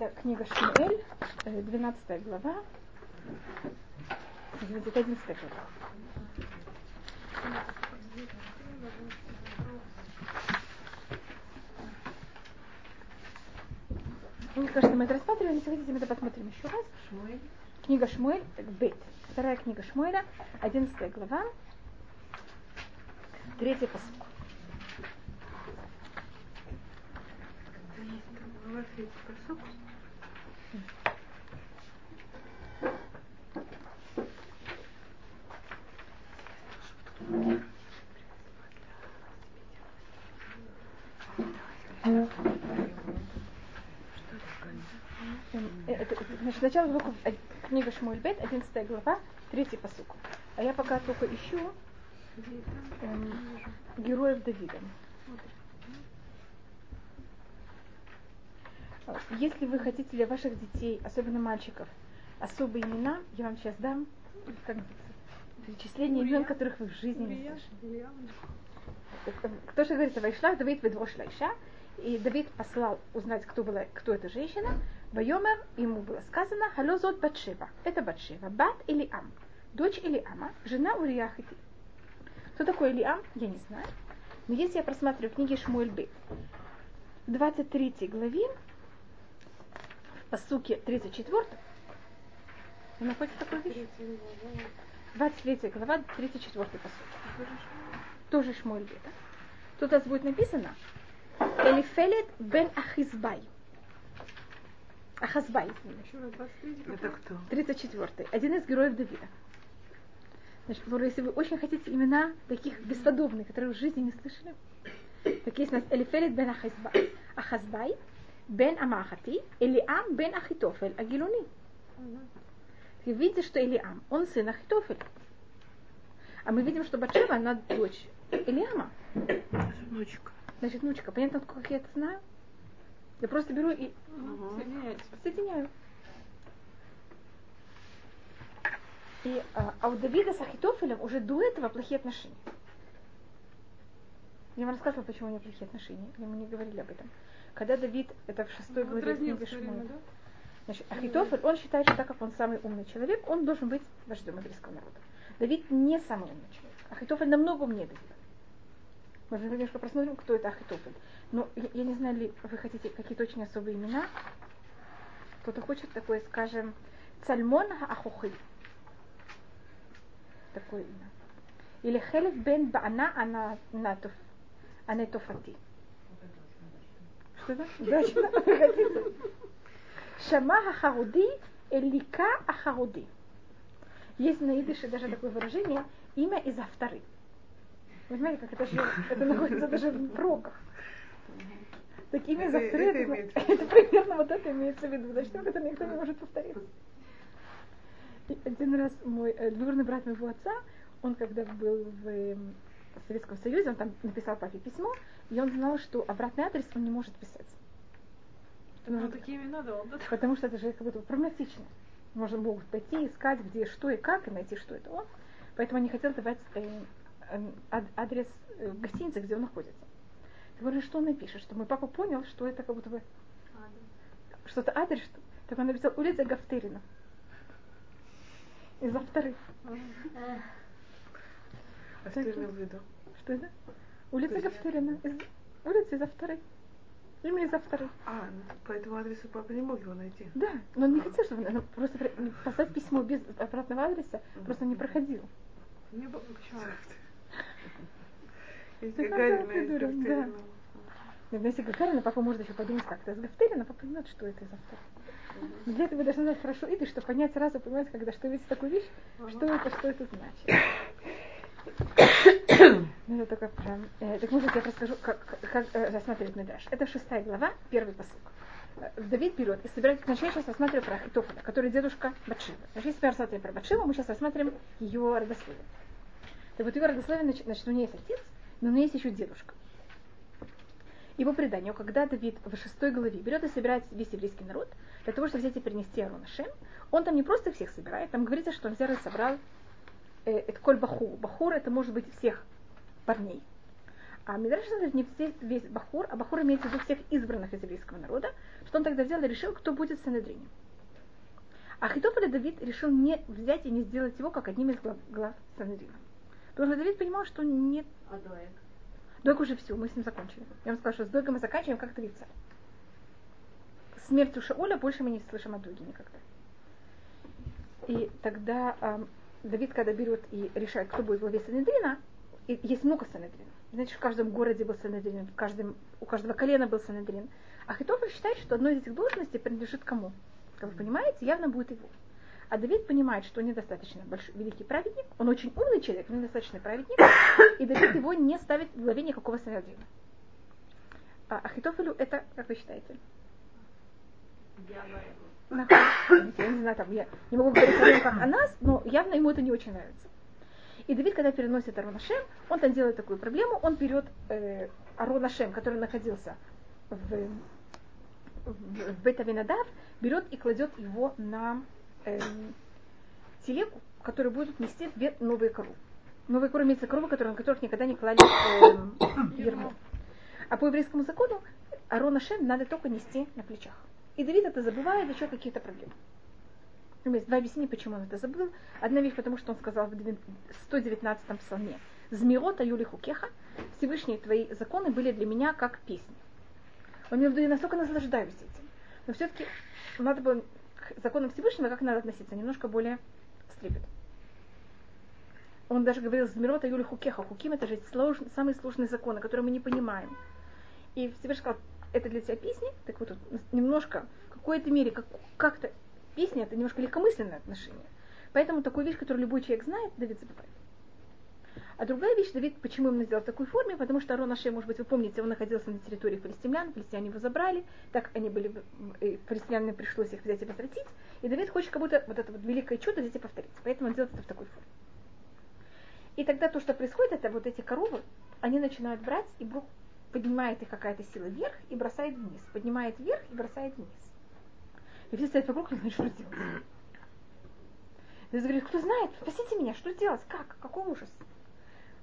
Это книга Шмуэль, 12 глава. Извините, это 11 глава. Мне кажется, мы это рассматривали, если хотите, мы это посмотрим еще раз. Шмуэль. Книга Шмуэль, Бет. Вторая книга Шмуэля, 11 глава, третий посыл. Значит, начало звуков книга Шмуэль Бет, 11 глава, третий посук. А я пока только ищу эм, героев Давида. Если вы хотите для ваших детей, особенно мальчиков, особые имена, я вам сейчас дам как, перечисление имен, которых вы в жизни не слышали. Кто же говорит, Вайшлах, Давид Ведвош Лайша, и Давид послал узнать, кто, была, кто эта женщина. Вайомер, ему было сказано, Халозот Батшева. Это Батшева. Бат или Ам. Дочь или Ама, жена Урияхити. Кто такой Илиам, я не знаю. Но если я просматриваю книги Шмуэль Бейт, в 23 главе по суке 34, вы находите такую вещь? 23 глава, 34 посуд. Тоже Шмуэль да? Тут у нас будет написано Элифелет бен Ахизбай. Ахазбай. Это кто? 34 Один из героев Давида. Значит, если вы очень хотите имена таких бесподобных, которые в жизни не слышали, так есть у нас Элифелет бен Ахазбай. Ахазбай бен Амахати, Элиам бен Ахитофель, Агилуни. Вы видите, что Элиам, он сын Ахитофеля. А мы видим, что Батшева, она дочь Элиама. Внучка. Значит, внучка. Понятно, как я это знаю? Я просто беру и угу. соединяю. И, а, а у Давида с Ахитофелем уже до этого плохие отношения. Я вам рассказывала, почему у него плохие отношения. Мы не говорили об этом. Когда Давид, это в шестой ну, главе книги Шмуэля, да? Значит, Ахитофель, он считает, что так как он самый умный человек, он должен быть вождем еврейского народа. Давид не самый умный человек. Ахитофель намного умнее Давида. Мы немножко просмотрим, кто это Ахитофель. Но я, я не знаю, ли вы хотите какие-то очень особые имена. Кто-то хочет такое, скажем, Цальмон Ахухи. Такое имя. Или Хелев бен Баана Анатофати. Что это? Удачно. Шама Ахаруди Элика Ахаруди. Есть на идыше даже такое выражение имя из авторы. Вы знаете, как это же, это находится даже в пророках. Так имя из авторы, это, это, это примерно вот это имеется в виду. Значит, это никто не может повторить. И один раз мой э, двоюродный брат моего отца, он когда был в э, Советском Союзе, он там написал папе письмо, и он знал, что обратный адрес он не может писать. Ну, нужно... такие имена дал, да? Потому что это же как будто проблематично. Можно могут пойти, искать, где, что и как, и найти, что это он. Поэтому они хотели давать э, э, адрес э, гостиницы, где он находится. Я говорю, что он напишет, что мой папа понял, что это как будто бы что-то адрес, что... так он написал улица Гафтерина. Из-за вторых. А что имел в виду? Что это? Улица Гафтерина. Из... Улица из-за вторых. Имя из-за вторых. А, ну, по этому адресу папа не мог его найти. Да, но он не хотел, чтобы он просто послать письмо без обратного адреса, просто не проходил. Не было почему? Из Гагарина. Да. Если Гагарина, папа может еще подумать, как это из Гафтерина, папа поймет, что это из автора. Для этого вы должны знать хорошо и чтобы понять сразу, понимать, когда что видите такую вещь, что это, что это значит. Ну, это только прям... Э, так может, я расскажу, как, как э, рассматривать Медраш. Это шестая глава, первый посыл. Давид берет и собирает... Я сейчас рассматриваю про Ахитофеля, который дедушка Батшива. Значит, если мы рассматриваем про Батшиву, мы сейчас рассматриваем ее родословие. Так вот, ее родословие, значит, у нее есть отец, но у нее есть еще дедушка. Его преданию, когда Давид в шестой главе берет и собирает весь еврейский народ, для того, чтобы взять и принести Арона Шем, он там не просто всех собирает, там говорится, что он взял и собрал это коль бахур. Бахур это может быть всех парней. А Мидраш говорит, не все, весь Бахур, а Бахур имеется в виду всех избранных из еврейского народа, что он тогда взял и решил, кто будет в Санедрине. А Хитофель Давид решил не взять и не сделать его как одним из глав, глав Санедрина. Потому что Давид понимал, что нет... А Доек? Доек уже все, мы с ним закончили. Я вам сказала, что с Дойком мы заканчиваем как три царь. Смертью Шауля больше мы не слышим о Доге никогда. И тогда э, Давид, когда берет и решает, кто будет главе Санедрина, есть много Санедрина. Знаете, в каждом городе был Санедрин, у каждого колена был Санедрин. А Хитофель считает, что одно из этих должностей принадлежит кому? Как вы понимаете, явно будет его. А Давид понимает, что он недостаточно большой, великий праведник, он очень умный человек, но недостаточно праведник, и Давид его не ставит в главе никакого Санедрина. А Ахитофелю это, как вы считаете? Я не знаю, там, я не могу говорить о нем как о нас, но явно ему это не очень нравится. И Давид, когда переносит Арон Ашем, он там делает такую проблему, он берет э, Арон Ашем, который находился в, в, в Бетавинадав, берет и кладет его на э, телегу, которая будет нести две новые коровы. Новые коровы имеются коровы, которые, на которых никогда не клали э, ермо. А по еврейскому закону Арон Ашем надо только нести на плечах. И Давид это забывает, еще какие-то проблемы. Есть два объяснения, почему он это забыл. Одна вещь, потому что он сказал в 119-м псалме. Змирота Юли Хукеха, Всевышние твои законы были для меня как песни. Он имел в виду, я настолько наслаждаюсь этим. Но все-таки надо было к законам Всевышнего как надо относиться, немножко более стрепет. Он даже говорил, Змирота Юли Хукеха. Хуким это же слож, самые сложные законы, которые мы не понимаем. И Всевышний сказал, это для тебя песни, так вот немножко, в какой-то мере, как, как-то песня это немножко легкомысленное отношение. Поэтому такую вещь, которую любой человек знает, Давид забывает. А другая вещь, Давид, почему именно сделал в такой форме, потому что Арон Аше, может быть, вы помните, он находился на территории палестинян, палестиняне его забрали, так они были, палестинянам пришлось их взять и возвратить, и Давид хочет как будто вот это вот великое чудо здесь и повторить, поэтому он делает это в такой форме. И тогда то, что происходит, это вот эти коровы, они начинают брать, и поднимает их какая-то сила вверх и бросает вниз, поднимает вверх и бросает вниз. И все стоят вокруг, не знают, что делать. Иисус говорит, кто знает, спросите меня, что делать, как, какой ужас.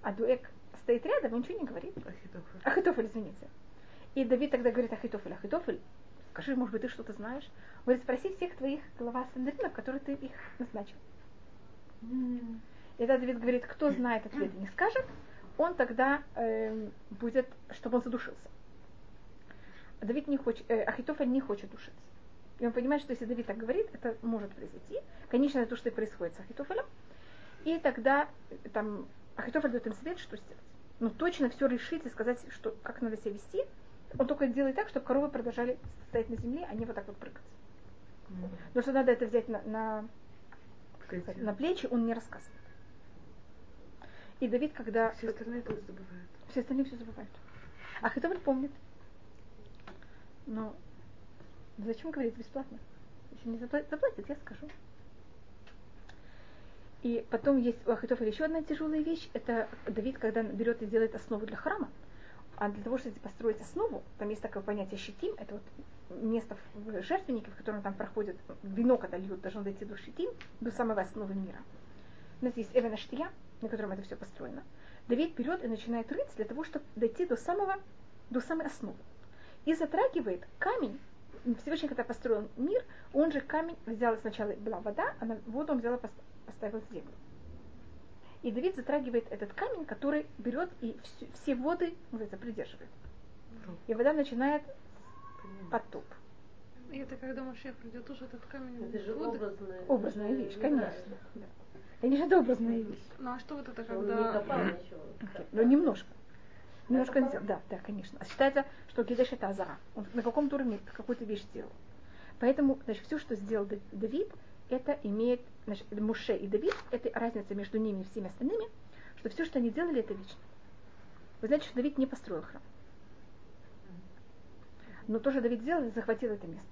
А Дуэк стоит рядом и ничего не говорит. Ахитофель. Ахитофель, извините. И Давид тогда говорит, Ахитофель, Ахитофель, скажи, может быть, ты что-то знаешь? Он говорит, спроси всех твоих глава Сандринов, которые ты их назначил. Mm. И тогда Давид говорит, кто знает ответ и не скажет, он тогда э, будет, чтобы он задушился. Давид не хочет, э, Ахитофель не хочет душиться. И он понимает, что если Давид так говорит, это может произойти. Конечно, это то, что и происходит с Ахитофелем. И тогда там Ахитофель дает им совет, что сделать. Но точно все решить и сказать, что, как надо себя вести. Он только делает так, чтобы коровы продолжали стоять на земле, а не вот так вот прыгать. Mm-hmm. Но что надо это взять на, на, сказать, на плечи, он не рассказывает. И Давид, когда... Все остальные тоже забывают. Все остальные все забывают. А Хитовель помнит. Но Зачем говорить бесплатно? Если не заплатят, заплатят, я скажу. И потом есть у Ахитофеля еще одна тяжелая вещь. Это Давид, когда берет и делает основу для храма. А для того, чтобы построить основу, там есть такое понятие щитим, это вот место в жертвеннике, в котором там проходит вино, когда льют, должно дойти до щитим, до самой основы мира. У нас есть Эвена Штия, на котором это все построено. Давид берет и начинает рыть для того, чтобы дойти до самого, до самой основы. И затрагивает камень, Всевышний, когда построил мир, он же камень взял сначала была вода, а на воду он взял и поставил землю. И Давид затрагивает этот камень, который берет и все, все воды, называется, придерживает. И вода начинает потоп. И это когда Машех придет, уже этот камень Это же воды. образная, Образная вещь, конечно. Да. Конечно, это образная вещь. Ну а что вот это, не когда... ничего. Okay. Но немножко. Немножко сделал. Да, да, конечно. А считается, что кидеш это азара. Он на каком-то уровне какую-то вещь сделал. Поэтому, значит, все, что сделал Давид, это имеет, значит, Муше и Давид, это разница между ними и всеми остальными, что все, что они делали, это вечно. Вы знаете, что Давид не построил храм. Но то, что Давид сделал, захватил это место.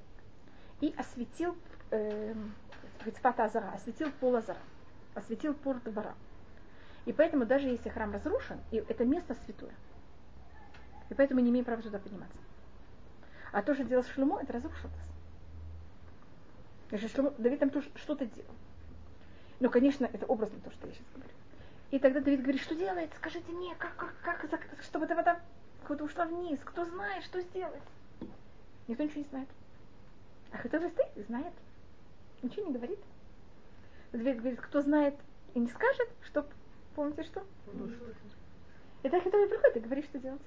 И осветил э, Азара, осветил пол Азара, осветил порт двора. И поэтому даже если храм разрушен, и это место святое, и поэтому не имеем права туда подниматься. А то, что делал Шлюмо, это разрушилось. Значит, Шлюмо, Давид там что-то делал. Но, конечно, это образно то, что я сейчас говорю. И тогда Давид говорит, что делает? Скажите мне, как, как, как, чтобы эта вода куда ушла вниз? Кто знает, что сделать? Никто ничего не знает. А Ахитофель стоит, знает. Ничего не говорит. Давид говорит, кто знает и не скажет, что, помните что? И так Ахитофель приходит и говорит, что делать.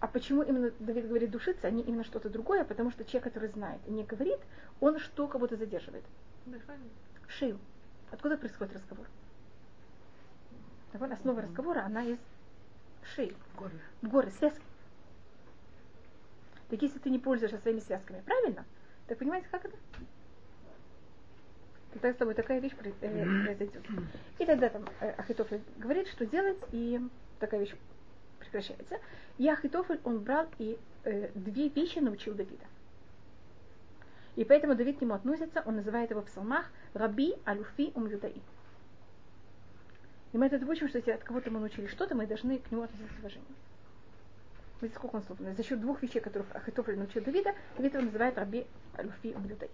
А почему именно Давид говорит душиться, а не именно что-то другое? Потому что человек, который знает и не говорит, он что кого-то задерживает? Дыхание. Шею. Откуда происходит разговор? Вот, Основа разговора, она из шеи. Горло. Горы, связки. Так если ты не пользуешься своими связками, правильно? Так понимаете, как это? Тогда с тобой такая вещь э, произойдет. И тогда там э, Ахитофель говорит, что делать, и такая вещь прекращается. И Ахитофель, он брал и э, две вещи научил Давида. И поэтому Давид к нему относится, он называет его в псалмах Раби Алюфи Умюдаи. И мы это учим, что если от кого-то мы научили что-то, мы должны к нему относиться с уважением. Видите, сколько он слов? За счет двух вещей, которых Ахитофель научил Давида, Давид его называет Раби Алюфи Умюдаи.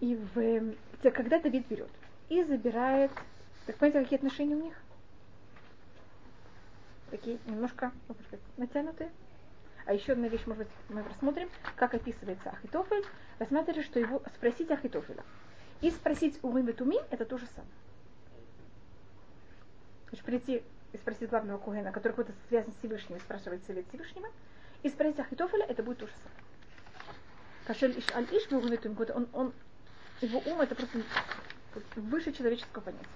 И в, когда Давид берет и забирает, так понимаете, какие отношения у них? Такие немножко, как сказать, натянутые. А еще одна вещь, может быть, мы рассмотрим, как описывается Ахитофель. Рассмотрите, что его спросить Ахитофеля. И спросить у и Тумим это то же самое. Значит, прийти и спросить главного Кугена, который какой-то связан с Всевышним, и спрашивать совет Всевышнего, и спросить Ахитофеля, это будет то же самое. Кашель иш аль иш он, он, его ум это просто выше человеческого понятия.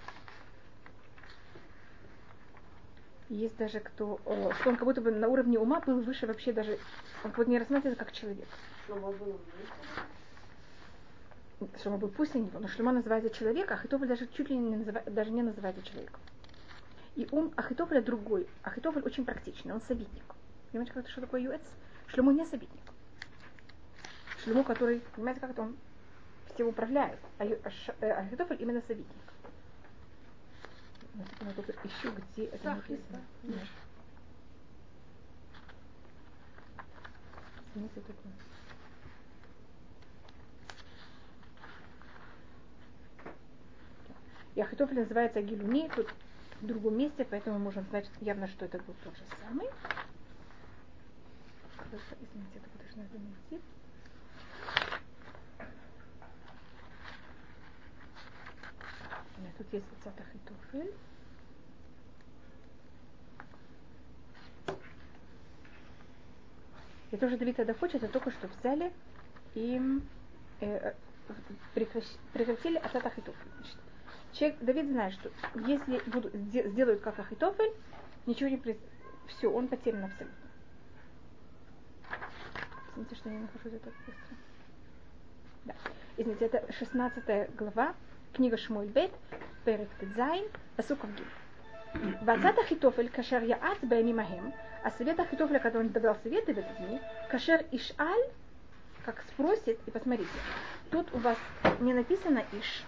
Есть даже кто, э, что он как будто бы на уровне ума был выше вообще даже, он как будто не рассматривается как человек. Шломо был пусть него, но Шломо называется человек, а Ахитофель даже чуть ли не называет, даже не называется человеком. И ум Ахитофеля другой. Ахитофель очень практичный, он советник. Понимаете, как это, что такое юэц? Шломо не советник. Шломо, который, понимаете, как это он всем управляет. А Ю- а э, Ахитофель именно советник. Я только ищу, где это написано. Извините, Ахитофель называется Гилуни, тут в другом месте, поэтому мы можем знать явно, что это был тот же самый. Извините, только должна это найти. Нет, тут есть Ахитофель. И тоже Давид тогда хочет, это только что взяли и э, прекращ- прекратили עצת אחיתופל. Значит, человек, Давид знает, что если будут, сде- сделают как Ахитофель, ничего не произойдет. Все, он потерян абсолютно. Извините, что я не нахожусь это быстро. Да. Извините, это 16 глава, книга שמואל ב', פרק ט"ז, פסוק כ"ג. ועצת אחיתופל, אשר יעץ בימים ההם, а совет Ахитофеля, который он давал советы в эти дни, кашер ишаль, как спросит, и посмотрите, тут у вас не написано иш,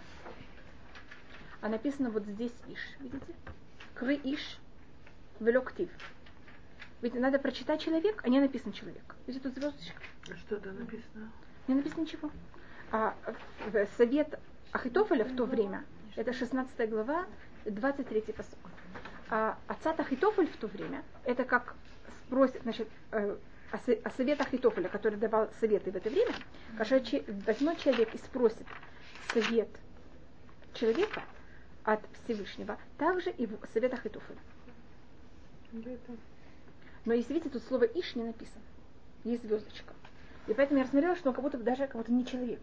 а написано вот здесь иш, видите? Кры иш, велоктив. Ведь надо прочитать человек, а не написан человек. Видите, тут звездочка. А что там написано? Не написано ничего. А в- совет Ахитофеля в то время, это 16 глава, 23 посок. А отца Ахитофель в то время, это как спросит, значит, э, о, со- о совет Ахитофеля, который давал советы в это время, когда возьмет человек и спросит совет человека от Всевышнего, также и в совет Ахитофеля. Но если видите, тут слово Иш не написано. Есть звездочка. И поэтому я рассмотрела, что он как будто даже как будто не человек.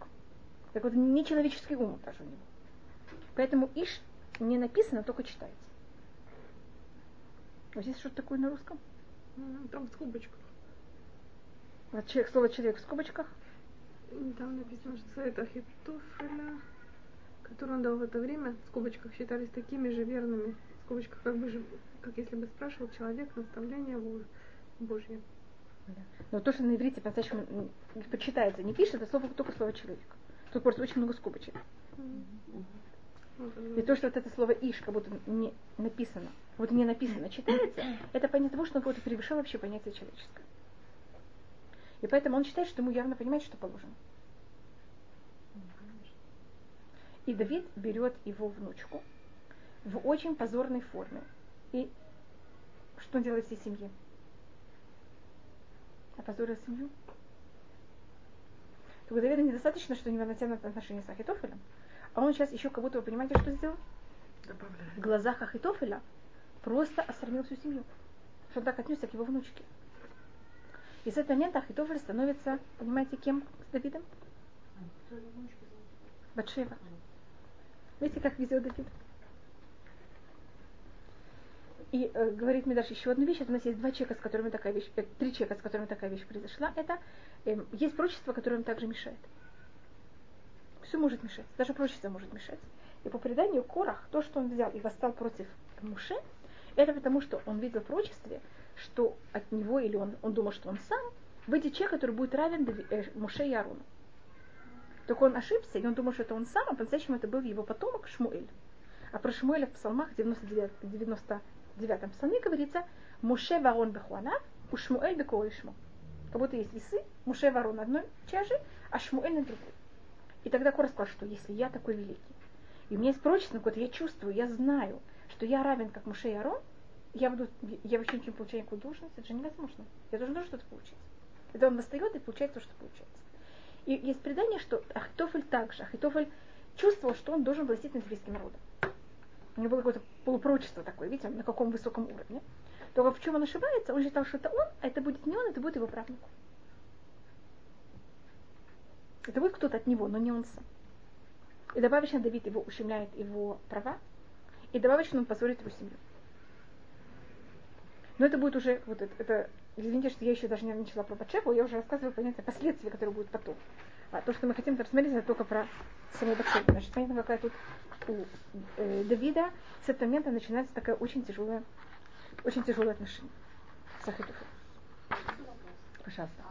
Как будто не человеческий ум даже у него. Поэтому Иш не написано, только читается. Вот здесь что-то такое на русском? М, Там в скобочках. Вот человек, слово человек в скобочках. Там написано, что совет Ахитофеля, который он дал в это время, в скобочках считались такими же верными. В скобочках как бы же, как если бы спрашивал человек наставление Бо- Божье. Но то, что на иврите по-настоящему почитается, не пишет, это слово только слово человек. Тут просто очень много скобочек. И то, что вот это слово иш как будто не написано, вот не написано, читается, это понятие того, что он как будто превышал вообще понятие человеческое. И поэтому он считает, что ему явно понимает, что положено. И Давид берет его внучку в очень позорной форме. И что он делает всей семье? Опозорил семью. Только Давида недостаточно, что у него натянуты отношения с Ахитофелем, а он сейчас еще как будто, вы понимаете, что сделал? Добавляет. В глазах Ахитофеля просто осрамил всю семью. Что он так отнесся к его внучке. И с этого момента Ахитофель становится, понимаете, кем с Давидом? Батшева. Видите, как везет Давид? И э, говорит мне даже еще одну вещь. Это у нас есть два человека, с которыми такая вещь, э, три человека, с которыми такая вещь произошла. Это э, есть прочество, которое им также мешает. Все может мешать. Даже прочество может мешать. И по преданию Корах, то, что он взял и восстал против Муше, это потому, что он видел в прочестве, что от него, или он, он думал, что он сам, выйдет человек, который будет равен э, Муше и Аруну. Только он ошибся, и он думал, что это он сам, а по-настоящему это был его потомок Шмуэль. А про Шмуэля в псалмах 99, 99 псалме говорится Муше Варон Бехуана, у Шмуэль Шму. Как будто есть весы, Муше Варон на одной чаше, а Шмуэль на другой. И тогда Кора сказал, что если я такой великий, и у меня есть прочество какое-то, я чувствую, я знаю, что я равен как Муше и Арон, я буду, я вообще ничего не получаю никакую должность, это же невозможно. Я должен тоже что-то получить. Это он восстает и получает то, что получается. И есть предание, что Ахитофель также, Ахитофель чувствовал, что он должен властить над еврейским народом. У него было какое-то полупрочество такое, видите, на каком высоком уровне. Только в чем он ошибается, он считал, что это он, а это будет не он, это будет его правнук. Это будет кто-то от него, но не он сам. И добавочно Давид его ущемляет его права, и добавочно он позорит его семью. Но это будет уже, вот это, это извините, что я еще даже не начала про Батшеву, я уже рассказываю понятие последствий, которые будут потом. А то, что мы хотим рассмотреть, это только про саму Батшеву. Значит, понятно, какая тут у э, Давида с этого момента начинается такая очень тяжелая, очень тяжелое отношение с Ахитофелем. Пожалуйста.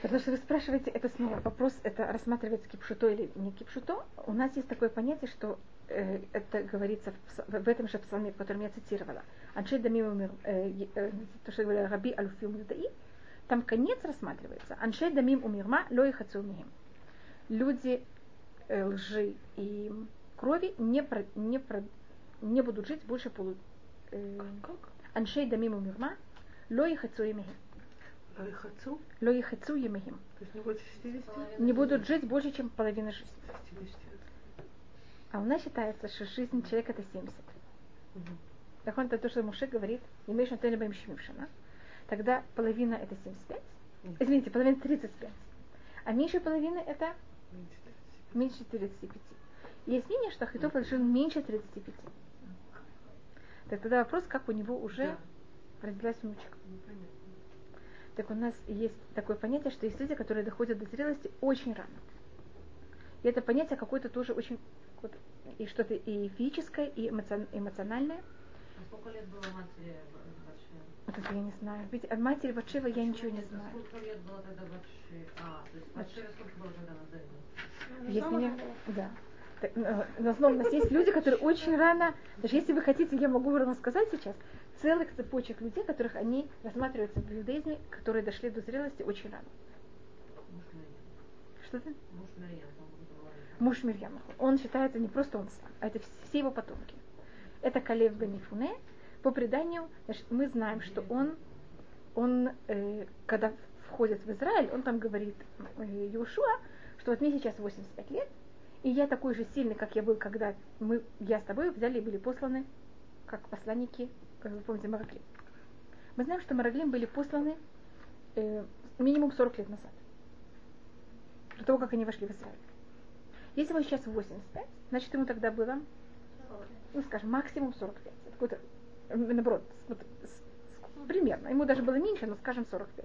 Потому что вы спрашиваете, это снова вопрос, это рассматривается кипшуто или не кипшуто. У нас есть такое понятие, что э, это говорится в, в этом же псалме, в котором я цитировала. Аншей дамим э, э, то, что я говорила, раби алюфим юдаи, там конец рассматривается. Аншей дамим умирма лои хацу михим. Люди э, лжи и крови не, про, не, про, не будут жить больше полу... Э? Аншей дамим умирма лои хацу михим. Лой хацу? Лои хацу емихим. То есть не больше 60? Не будут жить больше, чем половина жизни. 60. А у нас считается, что жизнь человека это 70. Мгм. Так он это то, что Муше говорит, имеешь на теле шана. Тогда половина это 75. Мгм. Извините, половина 35. А меньше половины это Меньше 30. меньше 35. Есть мнение, что Ахитофель жил меньше 35. Так тогда вопрос, как у него уже родилась внучка. Ну. Так у нас есть такое понятие, что есть люди, которые доходят до зрелости очень рано. И это понятие какое-то тоже очень вот, и что-то и физическое, и эмоцион- эмоциональное. А сколько лет было матери Батшевы? Вот это я не знаю. Ведь от матери Батшева я ничего не знаю. Сколько лет было тогда Батшеве? А, то есть Батшеве сколько было, когда она завела? Есть меня, да. Так, э, но снова у нас есть люди, которые очень рано, даже если вы хотите, я могу вам рассказать сейчас, целых цепочек людей, которых они рассматриваются в иудаизме, которые дошли до зрелости очень рано. Что ты? Муж говорил. Муж Мирьяма. Он считается не просто он сам, а это все его потомки. Это Калев Ганифуне. По преданию, значит, мы знаем, что он, он э, когда входит в Израиль, он там говорит э, Иошуа, что вот мне сейчас 85 лет, и я такой же сильный, как я был, когда мы, я с тобой взяли и были посланы как посланники, как вы помните, Мараклим. Мы знаем, что Мараклим были посланы э, минимум 40 лет назад, до того, как они вошли в Израиль. Если ему сейчас 85, значит ему тогда было, ну скажем, максимум 45. Это какой-то, э, наоборот, вот, примерно. Ему даже было меньше, но скажем 45.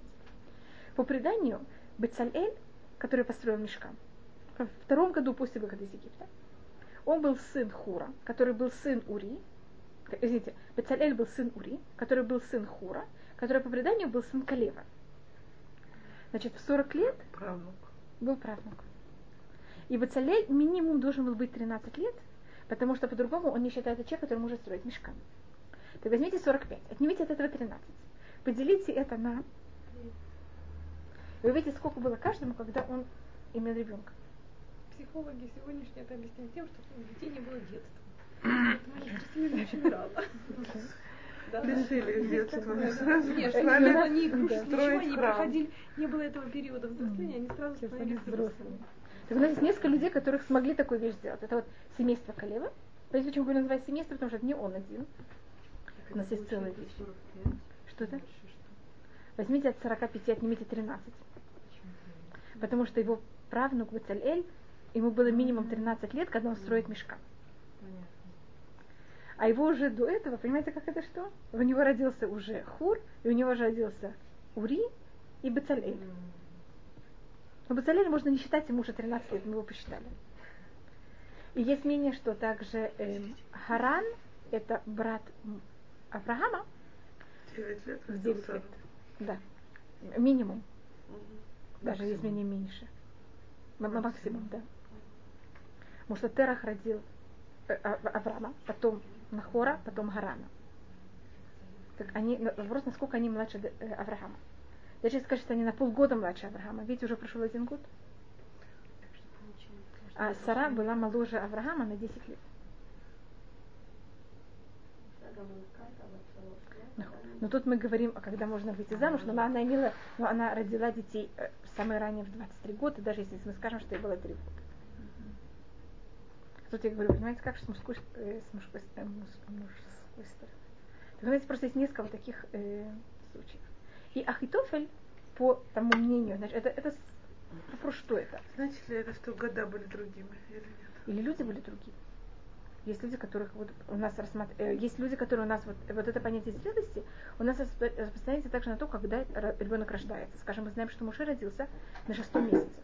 По преданию, Бецалель, который построил мешкан, во втором году после выхода из Египта, он был сын Хура, который был сын Ури, э, извините, Бецалель был сын Ури, который был сын Хура, который по преданию был сын Калева. Значит, в 40 лет Правнук. был правнук. И Бацалель минимум должен был быть 13 лет, потому что по-другому он не считается человек, который может строить мешкан. Так возьмите 45, отнимите от этого 13. Поделите это на Вы видите, сколько было каждому, когда он имел ребенка. Психологи сегодняшние это объясняют тем, что у детей не было детства. Поэтому они очень рано. Да. Лишили детства. Нет, чтобы они храм. проходили, не было этого периода взросления, они сразу становились взрослыми. Нас есть несколько людей, которых смогли такую вещь сделать. Это вот семейство Калева. Понимаете, почему его называют семейство? Потому что это не он один. У нас есть целая вещь. Что это? Возьмите от 45, отнимите 13. Потому что его правнук Бацалель, ему было минимум 13 лет, когда он строит мешка. А его уже до этого, понимаете, как это что? У него родился уже Хур, и у него же родился Ури и Бацалель. Но Бацалель можно не считать, ему уже 13 лет, мы его посчитали. И есть мнение, что также эм, Харан, это брат Авраама, Девять лет в 9 родился. лет. Да. Минимум. Мгм. Даже есть мнение меньше. М- м- Максимум, да. Потому что Терах родил э, Авраама, потом Нахора, потом Гарана. Так они, вопрос, насколько они младше э, Авраама. Даже если скажешь, что они на полгода младше Авраама, ведь уже прошел один год. А Сара была моложе Авраама на 10 лет. Но тут мы говорим, а когда можно выйти замуж, но она, имела, но она родила детей э, самое ранее в 23 года, даже если мы скажем, что ей было 3 года. Тут я говорю, понимаете, как с мужской, э, с мужской, э, муж- мужской стороны. Так, знаете, просто есть несколько таких э, случаев. И Ахитофель, по тому мнению, значит, это, это с- про что это? Значит ли это, что года были другими или нет? Или люди были другие? Есть люди, которых вот у нас рассматривают, есть люди, которые у нас вот, вот это понятие зрелости у нас распро- распространяется также на то, когда ребенок рождается. Скажем, мы знаем, что Муше родился на шестом месяце.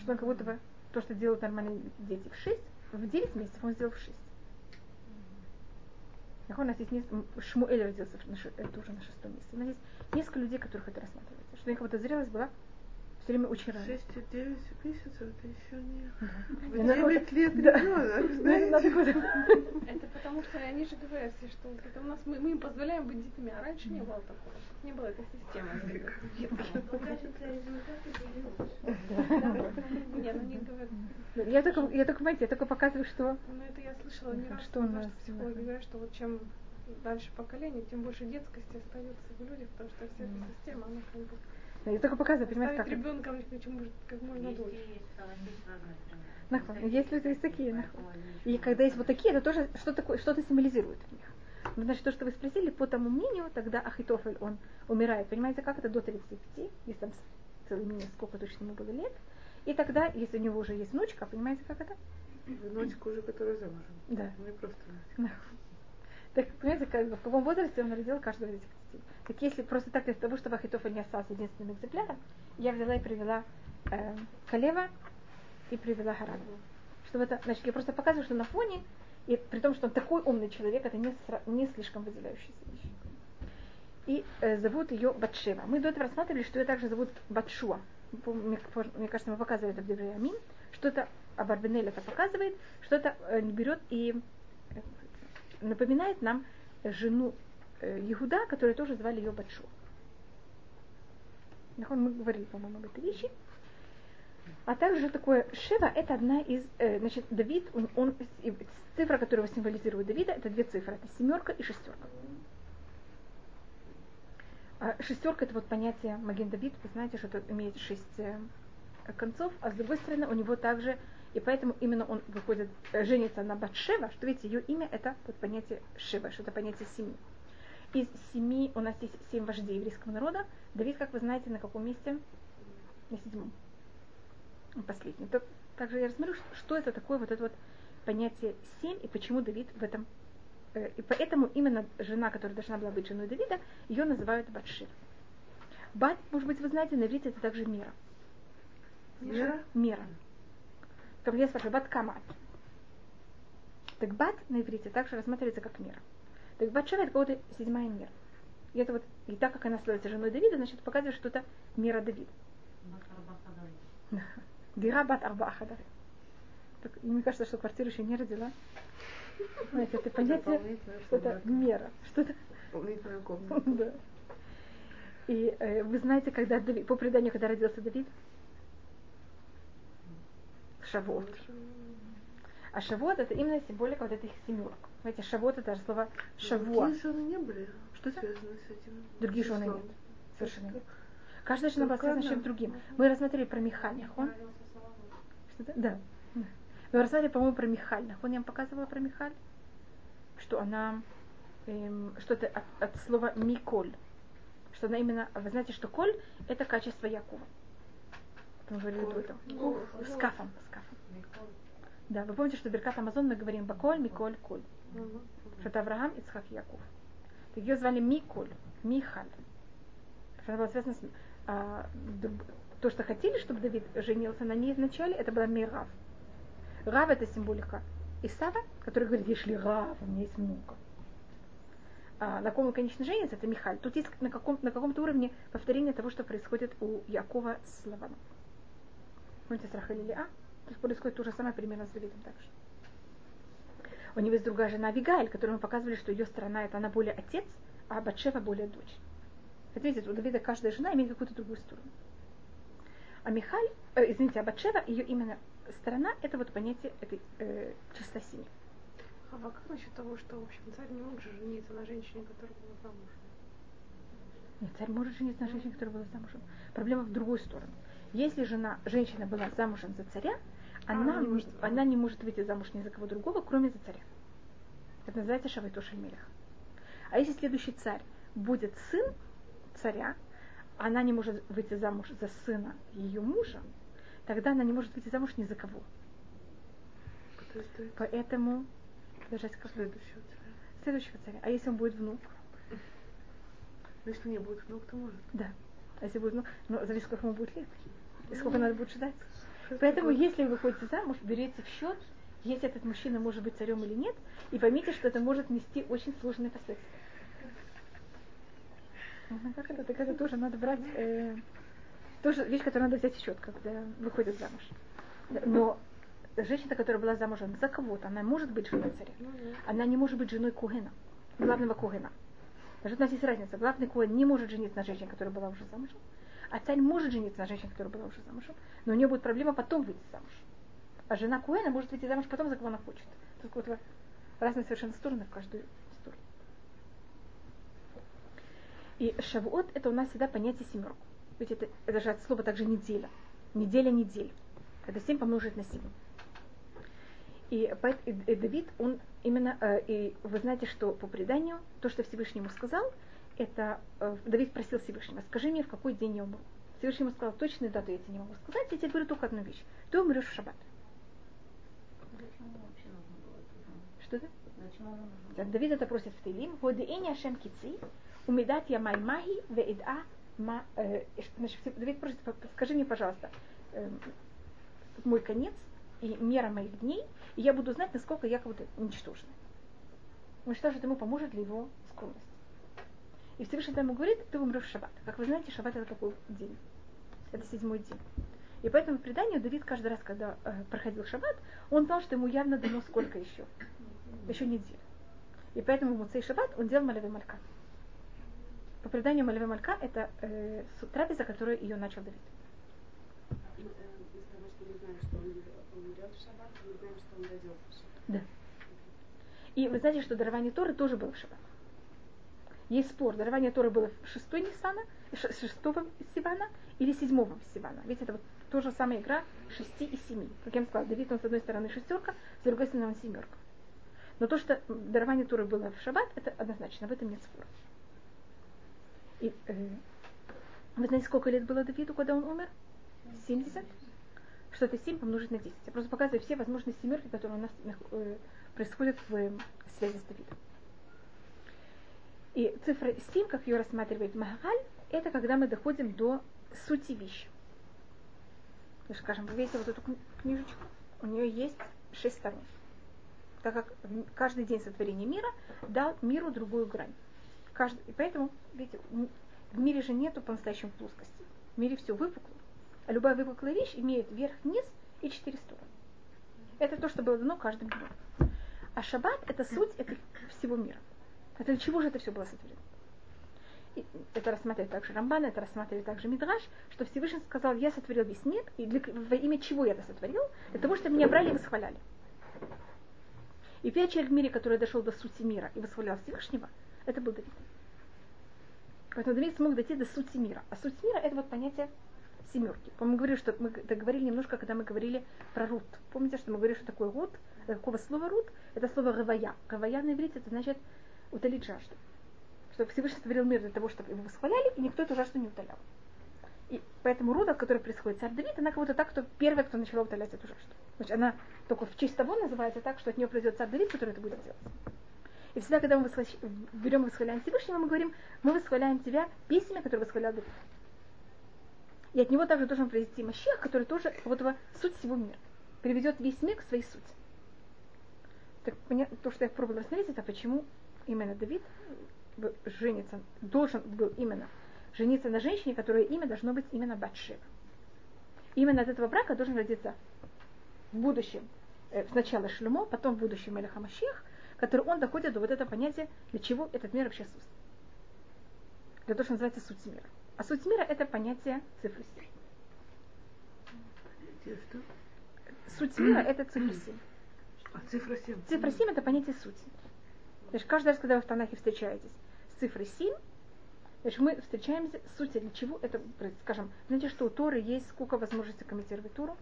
Что он как будто бы то, что делают нормальные дети в шесть, в девять месяцев он сделал в шесть. Так у нас есть несколько, Шмуэль родился в- на ше- э, тоже на шестом месяце. У нас есть несколько людей, которых это рассматривается. Что у них как будто зрелость была все время очень рано. Шесть и девять месяцев это еще не... Девять лет да. ребенок, Ну, знаете? Это потому что они же говорят все, что это у нас мы, мы им позволяем быть детьми, а раньше не было такого. Не было этой системы. Ну не говорят. Я только, я только, понимаете, я только показываю, что Ну это я слышала не раз, что у потому нас, что психологи говорят, что вот чем дальше поколение, тем больше детскости остается в людях, потому что вся эта система, она как бы я только показываю, понимаете, как. ребенка как можно, как можно дольше. Нахуй. Есть люди есть такие, нахуй. И когда есть вот такие, это тоже что такое, что-то символизирует в них. Ну, значит, то, что вы спросили, по тому мнению, тогда Ахитофель, он умирает. Понимаете, как это до 35, если там целый месяц, сколько точно ему было лет. И тогда, если у него уже есть внучка, понимаете, как это? Внучка уже, которая замужем. Да. Не просто внучка. Нахуй. Так, понимаете, как, в каком возрасте он родил каждого из этих. Так если просто так из того, чтобы Ахитофель не остался единственным экземпляром, я взяла и привела э, Калева и привела Харана. Чтобы это, значит, я просто показываю, что на фоне, и при том, что он такой умный человек, это не, не слишком выделяющаяся вещь. И э, зовут ее Батшева. Мы до этого рассматривали, что ее также зовут Батшуа. Мне, мне кажется, мы показывали это в Девре Амин. Что-то Абарбенель это показывает, что-то э, берет и э, напоминает нам жену э, Иуда, которую тоже звали ее Батшуа. Мы говорили, по-моему, об этой вещи. А также такое Шева это одна из, э, значит, Давид, он, он- цифра, которая символизирует Давида, это две цифры, это семерка и шестерка. А шестерка это вот понятие Маген Давид, вы знаете, что это имеет шесть э, концов, а с другой стороны у него также, и поэтому именно он выходит, э, женится на Батшева, что видите, ее имя это вот понятие Шева, что это понятие семьи. Из семи у нас есть семь вождей еврейского народа. Давид, как вы знаете, на каком месте? На седьмом. Последний. Так, также я рассмотрю, что, это такое вот это вот понятие семь и почему Давид в этом. э, И поэтому именно жена, которая должна была быть женой Давида, ее называют Батшир. Бат, может быть, вы знаете, на иврите это также мера. Мера? Мера. Как я спрашиваю, бат камат. Так бат на иврите также рассматривается как мера. Так Батшева это кого-то седьмая мера. И это вот, и так как она становится женой Давида, значит, показывает, что это мера Давида. Дира бат арба и мне кажется, что квартиру еще не родила. Знаете, это понятие, что это мера. Что это Дополнительная комната. да. И э, вы знаете, когда Давид, по преданию, когда родился Давид? Шавот. А шавот это именно символика вот этих семерок. Знаете, шавот это слово шавуа. Другие жены не были Что это? связаны с этим. Другие жены нет. Совершенно нет. Каждая жена была связана с чем-то другим. Мы рассмотрели про Михаль, он? Что-то? Да. Мы рассмотрели, по-моему, про Михаль. Он я вам показывала про Михаль, что она эм, что-то от, от слова Миколь. Что она именно, вы знаете, что коль это качество Якова. Мы говорили до этого. С кафом, с кафом. Да, вы помните, что Беркат Амазон мы говорим Баколь, Миколь, Коль. Что это Авраам, Ицхак, Яков. Так ее звали Миколь, Михаль. Потому что она была связана с... а, то, что хотели, чтобы Давид женился на ней вначале, это была Мирав. Рав это символика Исава, который говорит, если Рав, у меня есть много. А на ком он, конечно, женится, это Михаль. Тут есть на, каком, на каком-то уровне повторение того, что происходит у Якова с Лаваном. Помните, с Рахель или А? То есть происходит то же самое примерно с Давидом также. У него есть другая жена Авигаль, которой мы показывали, что ее сторона это она более отец, а Батшева более дочь. Это видите, у Давида каждая жена имеет какую-то другую сторону. А Михаль, э, извините, а Батшева, ее именно сторона, это вот понятие этой э, числа семьи. А как насчет того, что, в общем, царь не мог же жениться на женщине, которая была замужем? Нет, царь может жениться на женщине, которая была замужем. Проблема в другую сторону. Если жена, женщина была замужем за царя, она, не может. она не может выйти замуж ни за кого другого, кроме за царя. Это называется Шавайтош Мелех. А если следующий царь будет сын царя, она не может выйти замуж за сына ее мужа, тогда она не может выйти замуж ни за кого. Поэтому подождите, как следующего царя. следующего царя. А если он будет внук? Но если не будет внук, то может. Да. А если будет внук? Ну, зависит, сколько ему будет лет. И сколько надо будет ждать. Поэтому, если вы выходите замуж, берите в счет, если этот мужчина может быть царем или нет, и поймите, что это может нести очень сложные последствия. Как это? Так это тоже надо брать, э, тоже вещь, которую надо взять в счет, когда выходит замуж. Но женщина, которая была замужем за кого-то, она может быть женой царя. Она не может быть женой Кугена, главного Кугена. Даже у нас есть разница. Главный Куген не может жениться на женщине, которая была уже замужем, а царь может жениться на женщине, которая была уже замужем, но у нее будет проблема потом выйти замуж. А жена Куэна может выйти замуж потом, за кого она хочет. Только вот разные совершенно стороны в каждую сторону. И шавуот это у нас всегда понятие семерку. Ведь это, это же от слова также неделя. Неделя недель. Это семь помножить на семь. И, и- и Давид, он именно, э, и вы знаете, что по преданию, то, что Всевышний ему сказал, это э, Давид просил Всевышнего, скажи мне, в какой день я умру. Всевышний ему сказал, точную дату я тебе не могу сказать, я тебе говорю только одну вещь. Ты умрешь в шаббат. Это? Что это? Зачем Давид это просит в Тейлим. Водеини Ашем кици, умидат я май маги, веида ма... э, Значит, Давид просит, скажи мне, пожалуйста, э, мой конец и мера моих дней, и я буду знать, насколько я как-то ничтожна. Уничтожит ему поможет ли его скромность. И Всевышний ему говорит, ты умрешь в шаббат. Как вы знаете, шаббат это какой день? Это седьмой день. И поэтому в предании Давид каждый раз, когда э, проходил шаббат, он знал, что ему явно дано сколько еще. Еще неделю. И поэтому в Муцей Шаббат он делал Малеве Малька. По преданию Малеве Малька это э, трапеза, которую ее начал Давид. Да. И вы знаете, что дарование Торы тоже было в шаббат. Есть спор, дарование Торы было в шестой Ниссана, ш- шестого Сивана или седьмого Сивана. Ведь это вот та же самая игра шести и семи. Как я вам сказала, Давид он с одной стороны шестерка, с другой стороны он семерка. Но то, что дарование Торы было в шаббат, это однозначно, в этом нет спора. И, э, вы знаете, сколько лет было Давиду, когда он умер? 70? Что это 7 помножить на 10. Я просто показываю все возможные семерки, которые у нас э, происходят в связи с Давидом. И цифра 7, как ее рассматривает Магаль, это когда мы доходим до сути вещи. Есть, скажем, вы видите вот эту кни- книжечку, у нее есть шесть сторон. Так как каждый день сотворения мира дал миру другую грань. Каждый, и поэтому, видите, в мире же нету по-настоящему плоскости. В мире все выпукло. А любая выпуклая вещь имеет верх, низ и четыре стороны. Это то, что было дано каждому миру. А шаббат – это суть это всего мира. Это для чего же это все было сотворено? и это рассматривает также Рамбан, это рассматривает также Мидраш, что Всевышний сказал, я сотворил весь мир, и для, во имя чего я это сотворил? Для того, чтобы меня брали и восхваляли. И первый человек в мире, который дошел до сути мира и восхвалял Всевышнего, это был Давид. Поэтому Давид смог дойти до сути мира. А суть мира это вот понятие семерки. Мы говорили, что мы договорили немножко, когда мы говорили про рут. Помните, что мы говорили, что такое рут? Какого слова рут? Это слово рывая. Рывая на иврите это значит утолить жажду. Что Всевышний сотворил мир для того, чтобы его восхваляли, и никто эту жажду не утолял. И поэтому Руда, от которой происходит царь Давид, она будто так, кто первая, кто начала утолять эту жажду. Значит, она только в честь того называется так, что от нее произойдет царь Давид, который это будет делать. И всегда, когда мы восхваля... берем и восхваляем Всевышнего, мы говорим, мы восхваляем тебя песнями, которые восхвалял Давид. И от него также должен произойти Машех, который тоже вот его суть всего мира. Приведет весь мир к своей сути. Так то, что я пробовала рассмотреть, это почему именно Давид женится, должен был именно жениться на женщине, которое имя должно быть именно Батшева. Именно от этого брака должен родиться в будущем э, сначала Шлюмо, потом в будущем Мелеха Машех, который он доходит до вот этого понятия, для чего этот мир вообще создан. Для того, что называется суть мира. А суть мира это понятие цифры 7. Что? Суть мира это цифра 7. А цифра 7? Цифра 7 это понятие сути. Значит, каждый раз, когда вы в Танахе встречаетесь с цифрой 7, значит, мы встречаемся с сути, для чего это, скажем, знаете, что у Торы есть сколько возможностей комментировать Тору?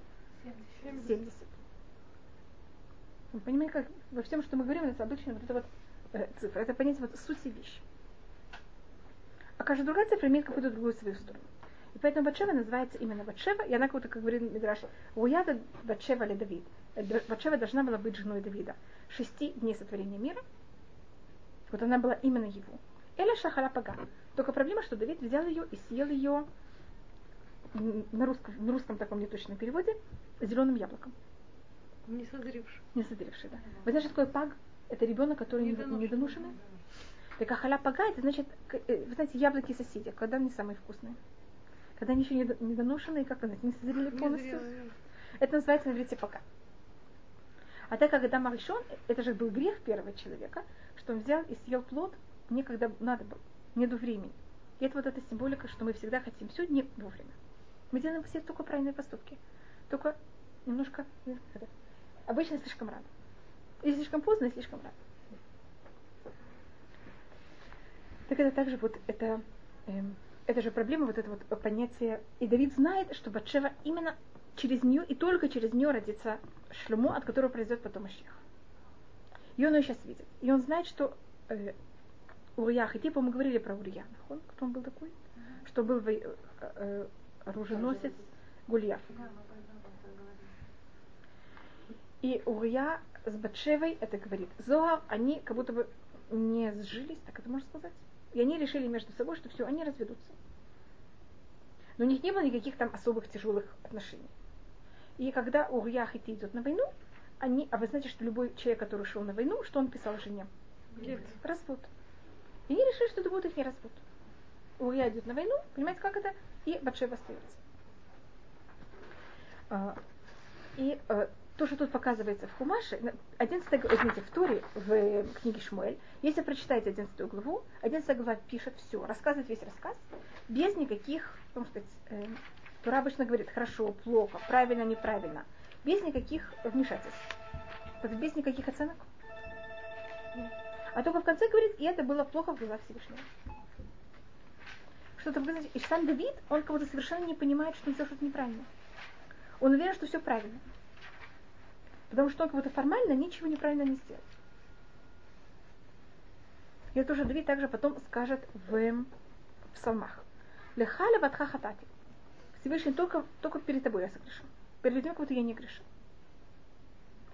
70. 70. Вы понимаете, как во всем, что мы говорим, это обычно вот эта вот э, цифра. Это понятие вот сути вещи. А каждая другая цифра имеет какую-то другую свою сторону. И поэтому Батшева называется именно Батшева, и она как-то, как говорит Мидраш, Уяда Батшева ли Давид. Э, Батшева должна была быть женой Давида. Шести дней сотворения мира – вот она была именно его. Эля шахара пага. Только проблема, что Давид взял ее и съел ее на русском, на русском таком неточном переводе зеленым яблоком. Не созревший. Не созревший, да. Вы знаете, что такое паг? Это ребенок, который недоношенный. недоношенный. Так а халя пага, это значит, э, вы знаете, яблоки соседи, когда они самые вкусные? Когда они еще недоношенные, как сказать, не созрели полностью. Это называется на иврите пага. А так как Адам решен, это же был грех первого человека, что он взял и съел плод не когда надо было, не до времени. И это вот эта символика, что мы всегда хотим все не вовремя. Мы делаем все только правильные поступки. Только немножко это, обычно слишком рано. И слишком поздно, и слишком рано. Так это также вот это, эм, это же проблема, вот это вот понятие. И Давид знает, что Батшева именно через нее и только через нее родится Шлюмо, от которого произойдет потом Ащех. И он ее сейчас видит. И он знает, что э, Урия Хитипа, мы говорили про Урия. Кто он был такой? Mm-hmm. Что был э, э, оруженосец Гульяр. И Урия с Батшевой это говорит. Зоар, они как будто бы не сжились, так это можно сказать. И они решили между собой, что все, они разведутся. Но у них не было никаких там особых тяжелых отношений. И когда Урия Хити идет на войну, они, а вы знаете, что любой человек, который шел на войну, что он писал жене? Нет. Развод. И они решили, что это будет их не развод. Урия идет на войну, понимаете, как это? И Батшева остается. А, и а, то, что тут показывается в Хумаше, 11 извините, в Туре, в книге Шмуэль, если прочитаете 11 главу, 11 глава пишет все, рассказывает весь рассказ, без никаких, так сказать, э, Тура обычно говорит хорошо, плохо, правильно, неправильно без никаких вмешательств, без никаких оценок. А только в конце говорит, и это было плохо в глазах Всевышнего. Что-то сказать, и сам Давид, он будто совершенно не понимает, что он сделал что-то неправильно. Он уверен, что все правильно. Потому что он как будто формально ничего неправильно не сделал. И это уже Давид также потом скажет в псалмах. Лехаля ватха. Всевышний только, только перед тобой я согрешил перед людьми, как будто я не грешил.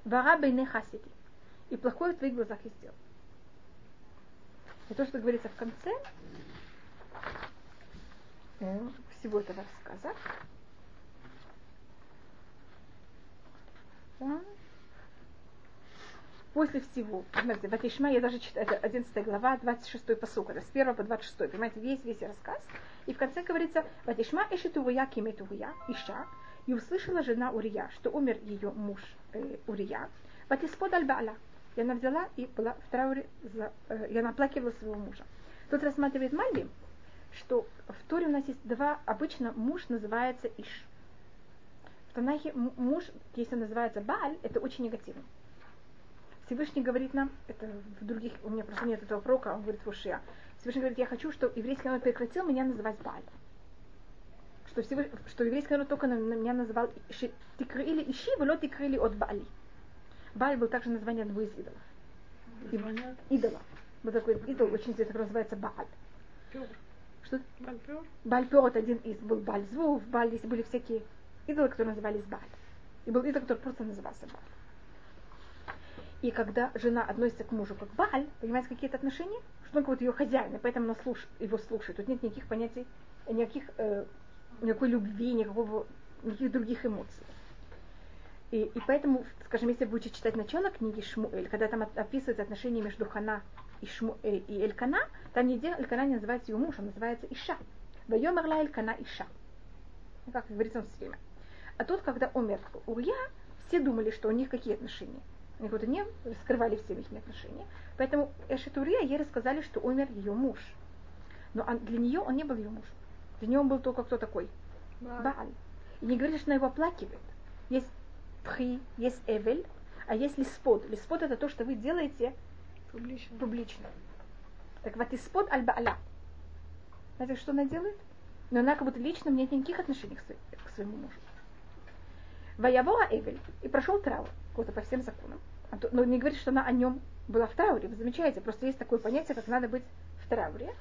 Вара бейне хасити. И плохое в твоих глазах я сделал. И то, что говорится в конце э, всего этого рассказа. После всего, смотрите, Ватишма, я даже читаю, это 11 глава, 26 посук, это с 1 по 26, понимаете, весь, весь рассказ. И в конце говорится, Ватишма эшетувуя киметувуя, иша, и услышала жена Урия, что умер ее муж э, Урия. Ватиспод аль И она взяла и была в трауре, за, э, и она оплакивала своего мужа. Тут рассматривает Мальби, что в Торе у нас есть два, обычно муж называется Иш. В Танахе муж, если он называется Бааль, это очень негативно. Всевышний говорит нам, это в других, у меня просто нет этого пророка, он говорит в Ушия. Всевышний говорит, я хочу, чтобы еврейский народ прекратил меня называть Бааль. Что, Всевыш... что еврейский народ только на, на меня называл Тикры или Иши, но Тикры от Баали. Бааль был также название одного из идолов. Название? Идола. Вот такой идол очень известный, который называется Бааль. Пёр. Что? Бальпёр. Бальпер это один из, был Бальзву, в Баль, были всякие идолы, которые назывались Баль. И был идол, который просто назывался Баль. И когда жена относится к мужу как Баль, понимаете, какие-то отношения, что он как вот ее хозяин, и поэтому она слуш, его слушает. Тут нет никаких понятий, никаких, э, никакой любви, никакого, никаких других эмоций. И, и поэтому, скажем, если вы будете читать начало книги Шмуэль, когда там описываются отношения между Хана и, Шму, э, и Элькана, там нигде Элькана не называется его мужем, называется Иша. Вайомерла Элькана Иша. Ну, как говорится все время. А тут, когда умер Урья, все думали, что у них какие отношения. Они вот не скрывали все их отношения. Поэтому Эшет Урья ей рассказали, что умер ее муж. Но для нее он не был ее мужем. Нее он был только кто такой? Бааль. Бааль. И не говорили, что она его оплакивает. Есть пхи, есть эвель, а есть лиспод. Лиспод это то, что вы делаете Публично. публично. Так вот, испод аль бааля. Знаете, что она делает? Но она как будто лично нет никаких отношений к, своей- к своему мужу. Ваявора Эвель. И прошел траур. Вот по всем законам. А Но не говорит, что она о нем была в трауре. Вы замечаете, просто есть такое понятие, как надо быть в трауре.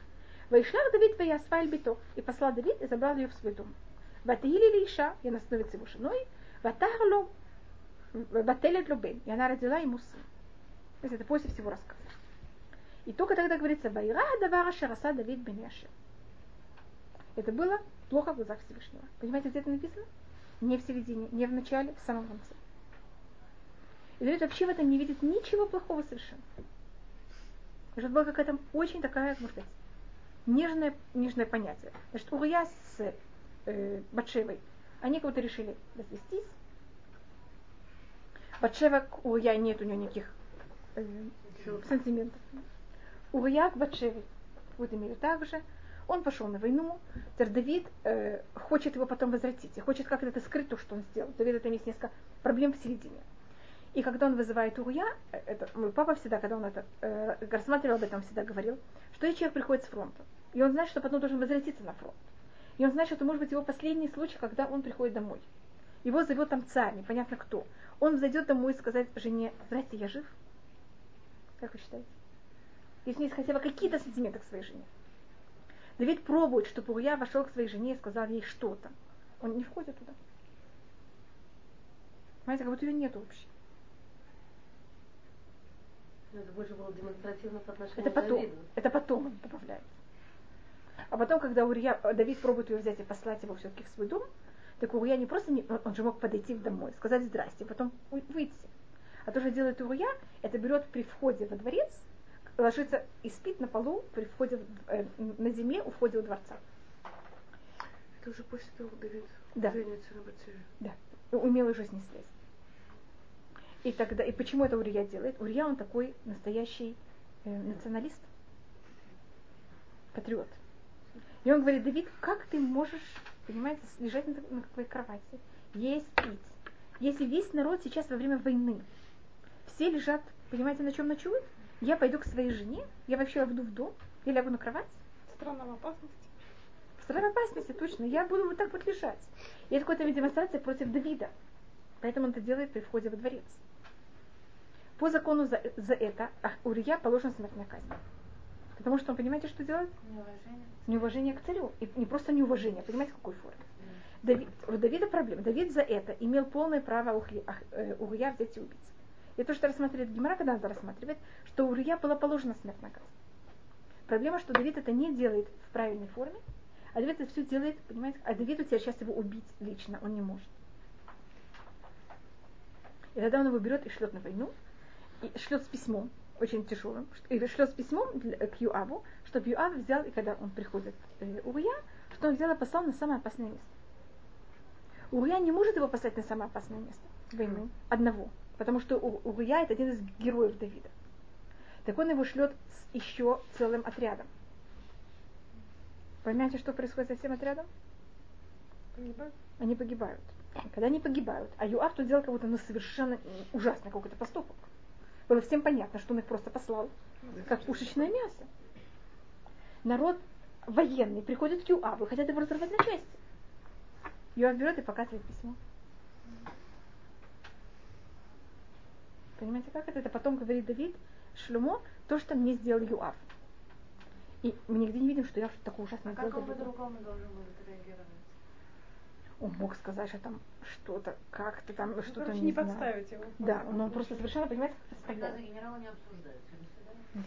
Вайшлах Давид Ваясфаль Бито. И послал Давид и забрал ее в свой дом. Ватаили Иша, и она становится его женой. Ватарло Бателет Лубен. И она родила ему сына. То есть это после всего рассказа. И только тогда говорится, Вайра Давара Шараса Давид бен Яшер. Это было плохо в глазах Всевышнего. Понимаете, где это написано? Не в середине, не в начале, в самом конце. И Давид вообще в этом не видит ничего плохого совершенно. И это была какая-то очень такая, можно сказать, нежное, нежное понятие. Значит, Урия с э, Батшевой, они как-то решили развестись. Батшева к Урия нет у нее никаких э, сантиментов. Урия к Батшеве в этом мире также. Он пошел на войну. Теперь Давид э, хочет его потом возвратить. И хочет как-то это скрыть, то, что он сделал. Давид это есть несколько проблем в середине. И когда он вызывает Уруя, э, это мой папа всегда, когда он это э, рассматривал об этом, всегда говорил, что если человек приходит с фронта, и он знает, что потом должен возвратиться на фронт. И он знает, что это может быть его последний случай, когда он приходит домой. Его зовет там царь, непонятно кто. Он зайдет домой и сказать жене, здрасте, я жив? Как вы считаете? Если есть хотя бы какие-то сантименты к своей жене. Давид пробует, чтобы Уруя вошел к своей жене и сказал ей что-то. Он не входит туда. Понимаете, как будто ее нет вообще. Ну, Это больше было демонстративно по отношению Это потом. Давиду. Это потом он добавляет. А потом, когда Урия, Давид пробует ее взять и послать его все-таки в свой дом, так Урия не просто, не, он же мог подойти домой, сказать здрасте, потом выйти. А то, что делает Урия, это берет при входе во дворец, ложится и спит на полу при входе в- э, на земле у входа у дворца. Это уже после того, как Давид Да. женится на Батшеве. Да, умел уже с ней связь. И тогда, и почему это Урия делает? Урия он такой настоящий э, националист, патриот. И он говорит, Давид, как ты можешь, понимаете, лежать на, на твоей кровати, есть, пить, если весь народ сейчас во время войны, все лежат, понимаете, на чем ночуют? Я пойду к своей жене, я вообще войду в дом, я лягу на кровать, Страна в опасности. Страна опасности, точно. Я буду вот так вот лежать. И это какая-то демонстрация против Давида. Поэтому он это делает при входе во дворец. По закону за, за это а, Урия положена смертная казнь. Потому что он, понимаете, что делает? Неуважение. Неуважение к царю. И не просто неуважение, понимаете, в какой форме. Давид, у Давида проблема. Давид за это имел полное право э, Урия взять и убить. И то, что рассматривает Гимара, когда она рассматривает, что у Урия была положена смертная казнь. Проблема, что Давид это не делает в правильной форме, а Давид это все делает, понимаете, а Давид у тебя сейчас его убить лично, он не может. И тогда он его берет и шлет на войну, и шлет с письмом, очень тяжелым, ш- и шлет с письмом для- к Юаву, чтобы Юав взял, и когда он приходит э, Урия, что он взял и послал на самое опасное место. Урия не может его послать на самое опасное место войны, одного, потому что Урия это один из героев Давида. Так он его шлет с еще целым отрядом. Понимаете, что происходит со всем отрядом? Погибают. Они погибают. Когда они погибают, а Юав тут делал как будто ну, совершенно ужасный какой-то поступок. Было всем понятно, что он их просто послал, как пушечное мясо. Народ военный приходит к Юаву и хотят его разорвать на части. Юав берет и показывает письмо. Понимаете, как это? Это потом говорит Давид Шлюмо, то, что мне сделал Юав. И мы нигде не видим, что я что-то такое ужасное А как сделал он Давиду. по-другому должен был отреагировать? Он мог сказать, что там что-то, как-то там, Ну, что-то не не знаю. подставить его. Да, но он просто совершенно, понимаете, как Приказы постоянно. генерала не обсуждаются. До свидания.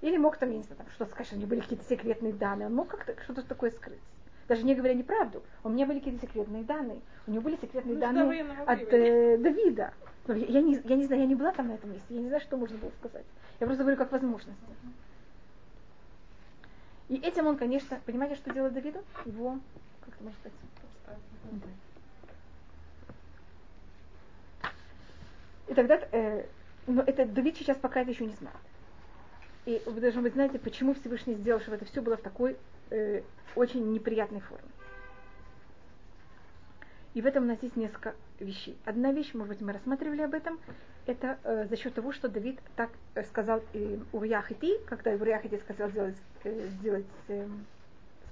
Или мог там, я не знаю, там, что сказать, что у него были какие-то секретные данные. Он мог как-то что-то такое скрыть. Даже не говоря неправду. У меня были какие-то секретные данные. У него были секретные Ну, данные от э, Давида. Но я, я не, я не знаю, я не была там на этом месте. Я не знаю, что можно было сказать. Я просто говорю как возможность. И этим он, конечно, понимаете, что делает Давиду? Его, как это можно сказать? И тогда, э, но это Давид сейчас пока это еще не знает. И вы должны быть знаете, почему Всевышний сделал, чтобы это все было в такой э, очень неприятной форме. И в этом у нас есть несколько вещей. Одна вещь, может быть, мы рассматривали об этом, это э, за счет того, что Давид так э, сказал э, Урия Хити, когда Урия Хити сказал сделать, э, сделать э,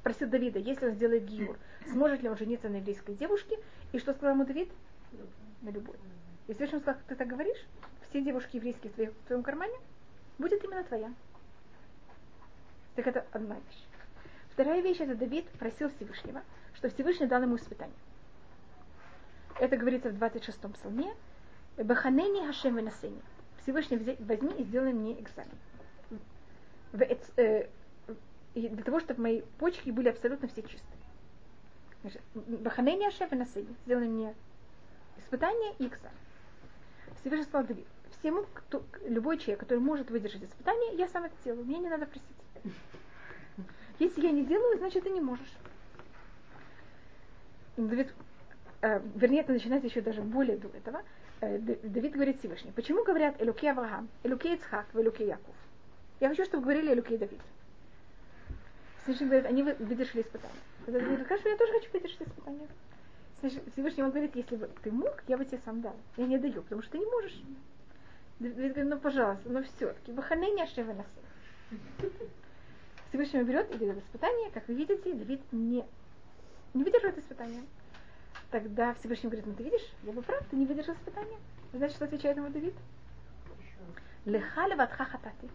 спросил Давида, если он сделает гиюр, сможет ли он жениться на еврейской девушке, и что сказал ему Давид? На любой. И Всевышний сказал, ты так говоришь, все девушки еврейские в, твоих- в твоем кармане, будет именно твоя. Так это одна вещь. Вторая вещь, это Давид просил Всевышнего, что Всевышний дал ему испытание. Это говорится в 26-м псалме. Баханени Хашем Венасени. Всевышний возьми и сделай мне экзамен. И для того, чтобы мои почки были абсолютно все чистые. Значит, Баханени Хашем Венасени. Сделай мне испытание и экзамен. Всевышний сказал Давид, всему, кто, любой человек, который может выдержать испытание, я сам это делаю, мне не надо просить. Если я не делаю, значит ты не можешь. Давид, э, вернее, это начинается еще даже более до этого. Э, Давид говорит Всевышний, почему говорят Элюкей Авраам, Элюкей Ицхак, Элюкей Яков? Я хочу, чтобы говорили Элюкей Давид. Всевышний говорит, они вы- выдержали испытание. Тогда Давид говорит, хорошо, я тоже хочу выдержать испытание. Всевышний- он говорит, если бы ты мог, я бы тебе сам дал. Я не даю, потому что ты не можешь. Давид говорит, ну пожалуйста, ну все-таки, выханение Шевенасы. Всевышний берет и делает испытание, как вы видите, Давид не, не выдерживает испытание. Тогда Всевышний говорит, ну ты видишь, я был прав, ты не выдержал испытание. Знаете, что отвечает ему Давид? Леха леватха хатати.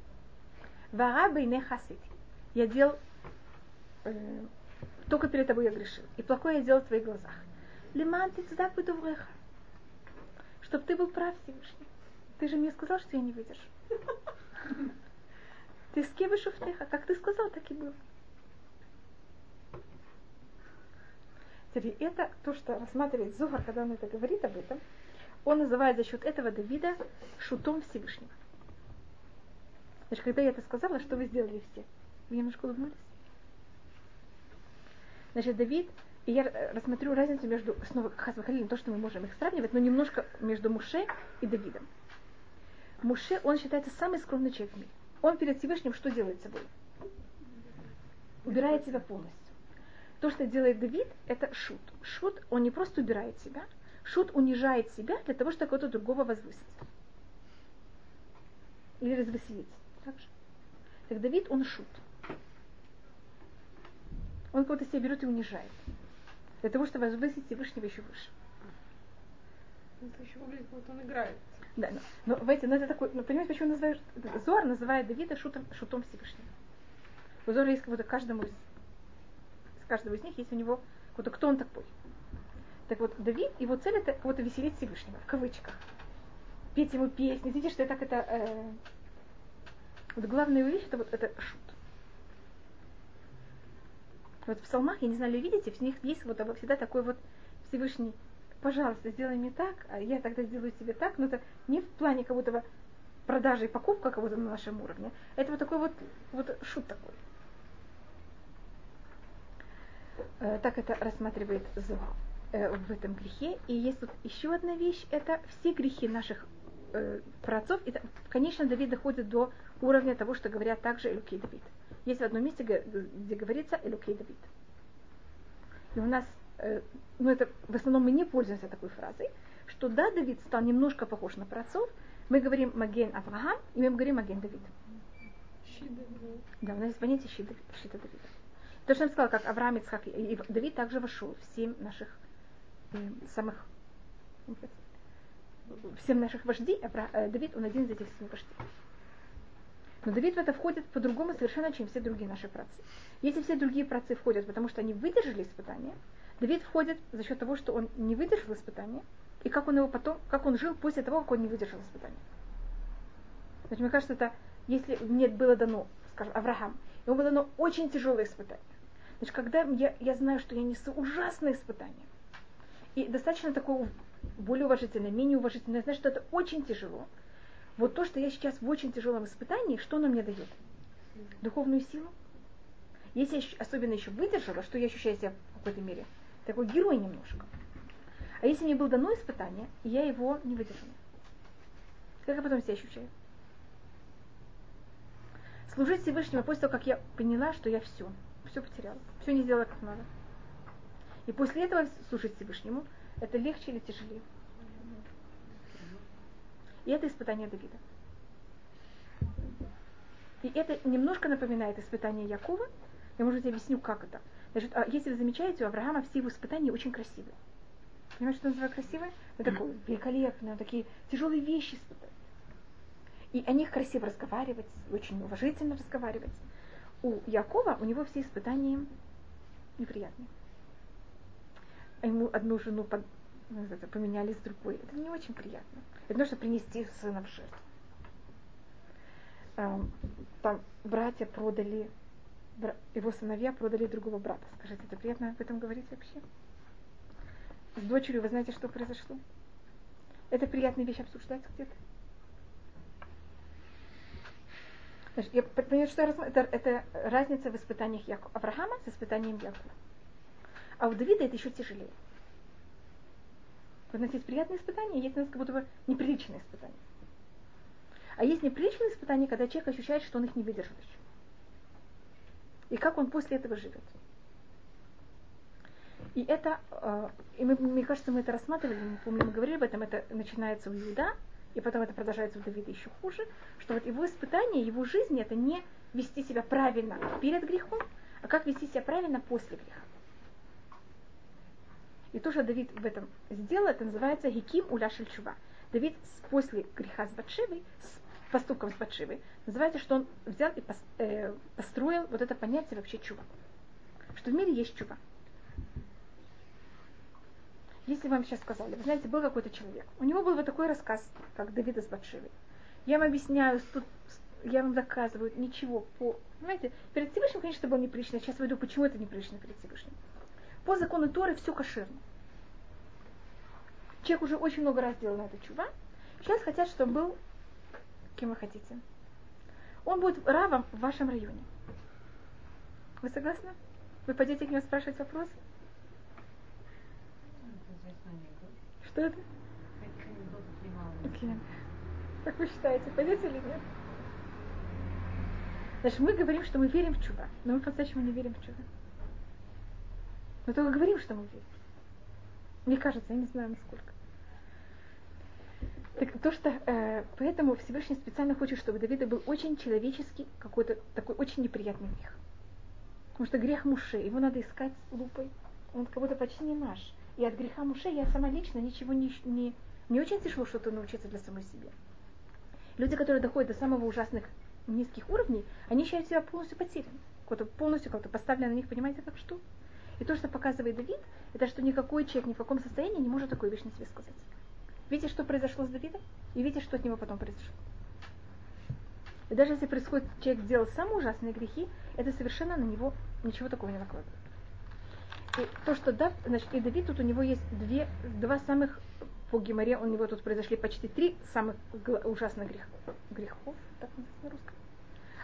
Вара бейне хасити. Я делал, э, только перед тобой я грешил. И плохое я делал в твоих глазах. Лиман ты цедак бедувреха. Чтоб ты был прав, Всевышний. Ты же мне сказал, что я не выдержу. Ты с кем шуфтеха? Как ты сказал, так и было. Теперь это то, что рассматривает Зухар, когда он это говорит об этом, он называет за счет этого Давида шутом Всевышнего. Значит, когда я это сказала, что вы сделали все? Вы немножко улыбнулись? Значит, Давид, и я рассмотрю разницу между, снова Хасвахалилем, то, что мы можем их сравнивать, но немножко между Муше и Давидом. Муше, он считается самый скромный человек в мире. Он перед Всевышним что делает собой? Убирает себя полностью. То, что делает Давид, это шут. Шут, он не просто убирает себя, шут унижает себя для того, чтобы кого-то другого возвысить. Или развеселить. Так же. Так Давид, он шут. Он кого-то себя берет и унижает. Для того, чтобы возвысить Всевышнего еще выше. Это еще выглядит, вот он играет. Да, но, но, знаете, но это такой, ну, понимаете, почему называют, Зор называет Давида шутом, шутом Всевышнего. У Зора есть какой-то каждому из, из каждого из них есть у него какой-то, кто он такой. Так вот, Давид, его цель это кого-то веселить Всевышнего, в кавычках. Петь ему песни. Видите, что это как это... Э, вот главная вещь, это вот это. Вот в псалмах, я не знаю, ли видите, в них есть вот всегда такой вот Всевышний, пожалуйста, сделай мне так, а я тогда сделаю тебе так, но это не в плане кого-то продажи и покупка кого-то на нашем уровне. Это вот такой вот, вот шут такой. Э, Так это рассматривает Зоха э, в этом грехе. И есть тут еще одна вещь, это все грехи наших э, праотцов. И, конечно, Давид доходит до уровня того, что говорят также Илюки Давид. Есть в одном месте, где говорится «Элюкей Давид». И у нас, э, ну это в основном мы не пользуемся такой фразой, что да, Давид стал немножко похож на праотцов, мы говорим Маген Авраам, и мы говорим Маген Давид. Да, у нас есть понятие Щита Давида. То, что я сказала, как Авраам, Ицхак и Давид также вошел в семь наших э, самых всем наших вождей, э, Давид, он один из этих семи вождей. Но Давид в это входит по-другому совершенно, чем все другие наши працы. Если все другие працы входят, потому что они выдержали испытание, Давид входит за счет того, что он не выдержал испытание, и как он его потом, как он жил после того, как он не выдержал испытание. Значит, мне кажется, это, если мне было дано, скажем, Авраам, ему было дано очень тяжелое испытание. Значит, когда я, я знаю, что я несу ужасное испытание, и достаточно такое более уважительное, менее уважительное, я знаю, что это очень тяжело, вот то, что я сейчас в очень тяжелом испытании, что оно мне дает? Духовную силу. Если я особенно еще выдержала, что я ощущаю себя в какой-то мере, такой герой немножко. А если мне было дано испытание, и я его не выдержала, как я потом себя ощущаю? Служить Всевышнему после того, как я поняла, что я все, все потеряла, все не сделала как надо. И после этого служить Всевышнему, это легче или тяжелее? И это испытание Давида. И это немножко напоминает испытание Якова. Я, может быть, объясню, как это. Значит, а если вы замечаете, у Авраама все его испытания очень красивые. Понимаете, что называю красивое? Это такое великолепное, такие тяжелые вещи испытать. И о них красиво разговаривать, очень уважительно разговаривать. У Якова, у него все испытания неприятные. Ему одну жену ну, поменяли с другой. Это не очень приятно. Это нужно принести сына в жертву. Эм, там братья продали, его сыновья продали другого брата. Скажите, это приятно об этом говорить вообще? С дочерью вы знаете, что произошло? Это приятная вещь обсуждать где-то? Я понимаю, что это, это разница в испытаниях Яку, Авраама с испытанием Якова. А у Давида это еще тяжелее. У нас есть приятные испытания, есть у нас как будто бы неприличные испытания. А есть неприличные испытания, когда человек ощущает, что он их не выдержал еще. И как он после этого живет. И это, э, и мы, мне кажется, мы это рассматривали, не помню, мы говорили об этом, это начинается у Иуда, и потом это продолжается у Давида еще хуже, что вот его испытание, его жизнь это не вести себя правильно перед грехом, а как вести себя правильно после греха. И то, что Давид в этом сделал, это называется Хиким Уля Шельчува. Давид после греха с Батшевой, с поступком с Батшевой, называется, что он взял и э, построил вот это понятие вообще чува. Что в мире есть чува. Если вам сейчас сказали, вы знаете, был какой-то человек, у него был вот такой рассказ, как Давида с Батшевой. Я вам объясняю, тут я вам доказываю, ничего по... Понимаете, перед Всевышним, конечно, это было неприлично. Сейчас войду, почему это неприлично перед Всевышним. По закону Торы все кошерно. Человек уже очень много раз делал на это чува. Сейчас хотят, чтобы был кем вы хотите. Он будет равом в вашем районе. Вы согласны? Вы пойдете к нему спрашивать вопрос? Что это? Okay. Как вы считаете, пойдете или нет? Значит, мы говорим, что мы верим в чудо, но мы по-настоящему не верим в чудо. Мы только говорим, что мы верим. Мне кажется, я не знаю, насколько. Так то, что э, поэтому Всевышний специально хочет, чтобы Давида был очень человеческий, какой-то такой очень неприятный грех. Потому что грех Муше, его надо искать лупой. Он как будто почти не наш. И от греха Муше я сама лично ничего не, не, не очень тяжело что-то научиться для самой себе. Люди, которые доходят до самого ужасных низких уровней, они считают себя полностью потерянными. Полностью как-то поставлен на них, понимаете, как что? И то, что показывает Давид, это что никакой человек ни в каком состоянии не может такую вещь на себе сказать. Видите, что произошло с Давидом? И видите, что от него потом произошло. И даже если происходит, человек сделал самые ужасные грехи, это совершенно на него ничего такого не накладывает. И то, что да, значит, и Давид, тут у него есть две, два самых, по Гимаре у него тут произошли почти три самых ужасных грех, грехов, так называется на русском.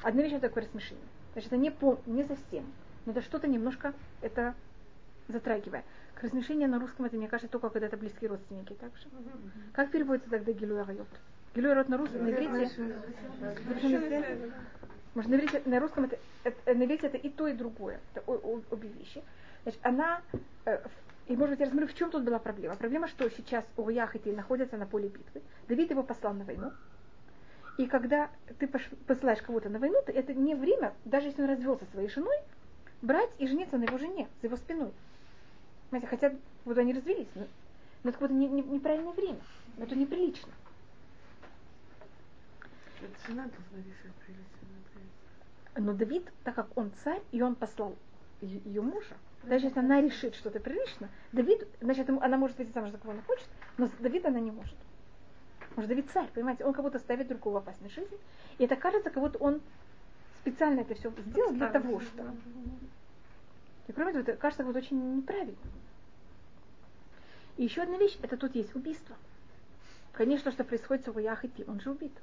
Одна вещь это такое рассмешение. Значит, это не, по, не совсем, но это что-то немножко, это затрагивая. К размешению на русском это, мне кажется, только когда это близкие родственники. Так же. Как переводится тогда Гилуя Райот на русском, на иврите? Может, на, иврите, на русском это, это, на иврите это и то, и другое. Это о- о- обе вещи. Значит, она, э, и может быть, я рассмотрю, в чем тут была проблема. Проблема, что сейчас Урьях и ты находятся на поле битвы. Давид его послал на войну. И когда ты посылаешь кого-то на войну, то это не время, даже если он развелся со своей женой, брать и жениться на его жене, за его спиной. Понимаете, хотя вот они развелись, но, но это какое-то не- не- неправильное время. Это неприлично. Это жена должна решать, он Но Давид, так как он царь, и он послал е- ее мужа, даже если она решит, что это прилично, Давид, значит, она может выйти замуж за кого она хочет, но за Давида она не может. Что Давид царь, понимаете, он как будто ставит другого в опасную жизнь. И это кажется, как будто он специально это все сделал для того, что... И кроме того, это кажется вот очень неправильно. И еще одна вещь, это тут есть убийство. Конечно, что происходит с Уруях идти, он же убит.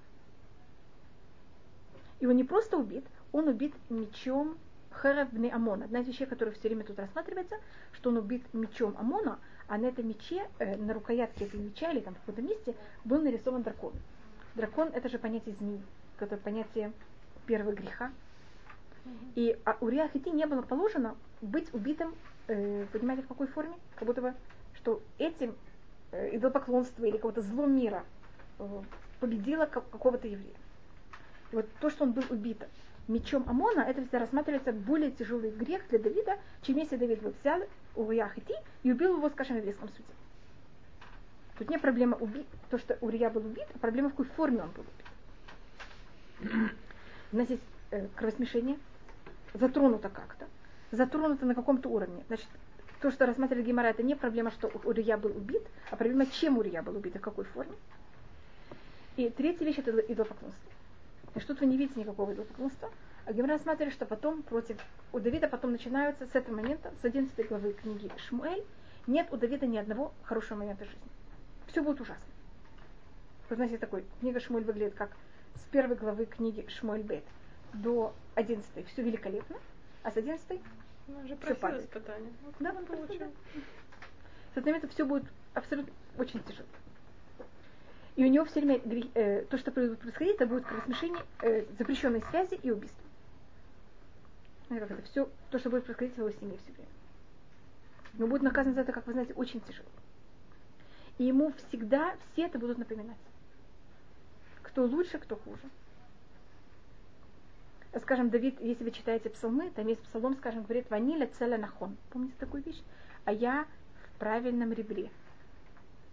И он не просто убит, он убит мечом Херабны Амона. Одна из вещей, которая все время тут рассматривается, что он убит мечом Амона, а на этом мече, э, на рукоятке этого меча или там в каком-то месте был нарисован дракон. Дракон это же понятие змеи, которое понятие первого греха. И а Урия Хити не было положено быть убитым, э, понимаете, в какой форме? Как будто бы, что этим э, идолопоклонство или какого-то зло мира э, победило ка- какого-то еврея. И вот то, что он был убит мечом Амона, это всегда рассматривается более тяжелый грех для Давида, чем если Давид бы взял Урия Хити и убил его, скажем, в еврейском суде. Тут не проблема убить, то, что Урия был убит, а проблема в какой форме он был убит. У нас есть э, кровосмешение, затронуто как-то, затронуто на каком-то уровне. Значит, то, что рассматривает Гемора, это не проблема, что Урия был убит, а проблема, чем Урия был убит и в какой форме. И третья вещь это идолопоклонство. И что-то вы не видите никакого идолопоклонства. А Гемора рассматривает, что потом против у Давида потом начинаются с этого момента, с 11 главы книги Шмуэль, нет у Давида ни одного хорошего момента жизни. Все будет ужасно. Вы знаете, такой, книга Шмуэль выглядит как с первой главы книги Шмуэль Бет до 11 все великолепно, а с 11 Она же Всё просила падает. испытания. Вот Да, он получил. с этого момента все будет абсолютно очень тяжело. И у него все время э, то, что будет происходить, это будет кровосмешение, э, запрещенной связи и убийства. Знаете, как это все, то, что будет происходить в его семье все время. Но будет наказан за это, как вы знаете, очень тяжело. И ему всегда все это будут напоминать. Кто лучше, кто хуже. Скажем, Давид, если вы читаете псалмы, там есть псалом, скажем, говорит, ваниля целя нахон. Помните такую вещь? А я в правильном ребре.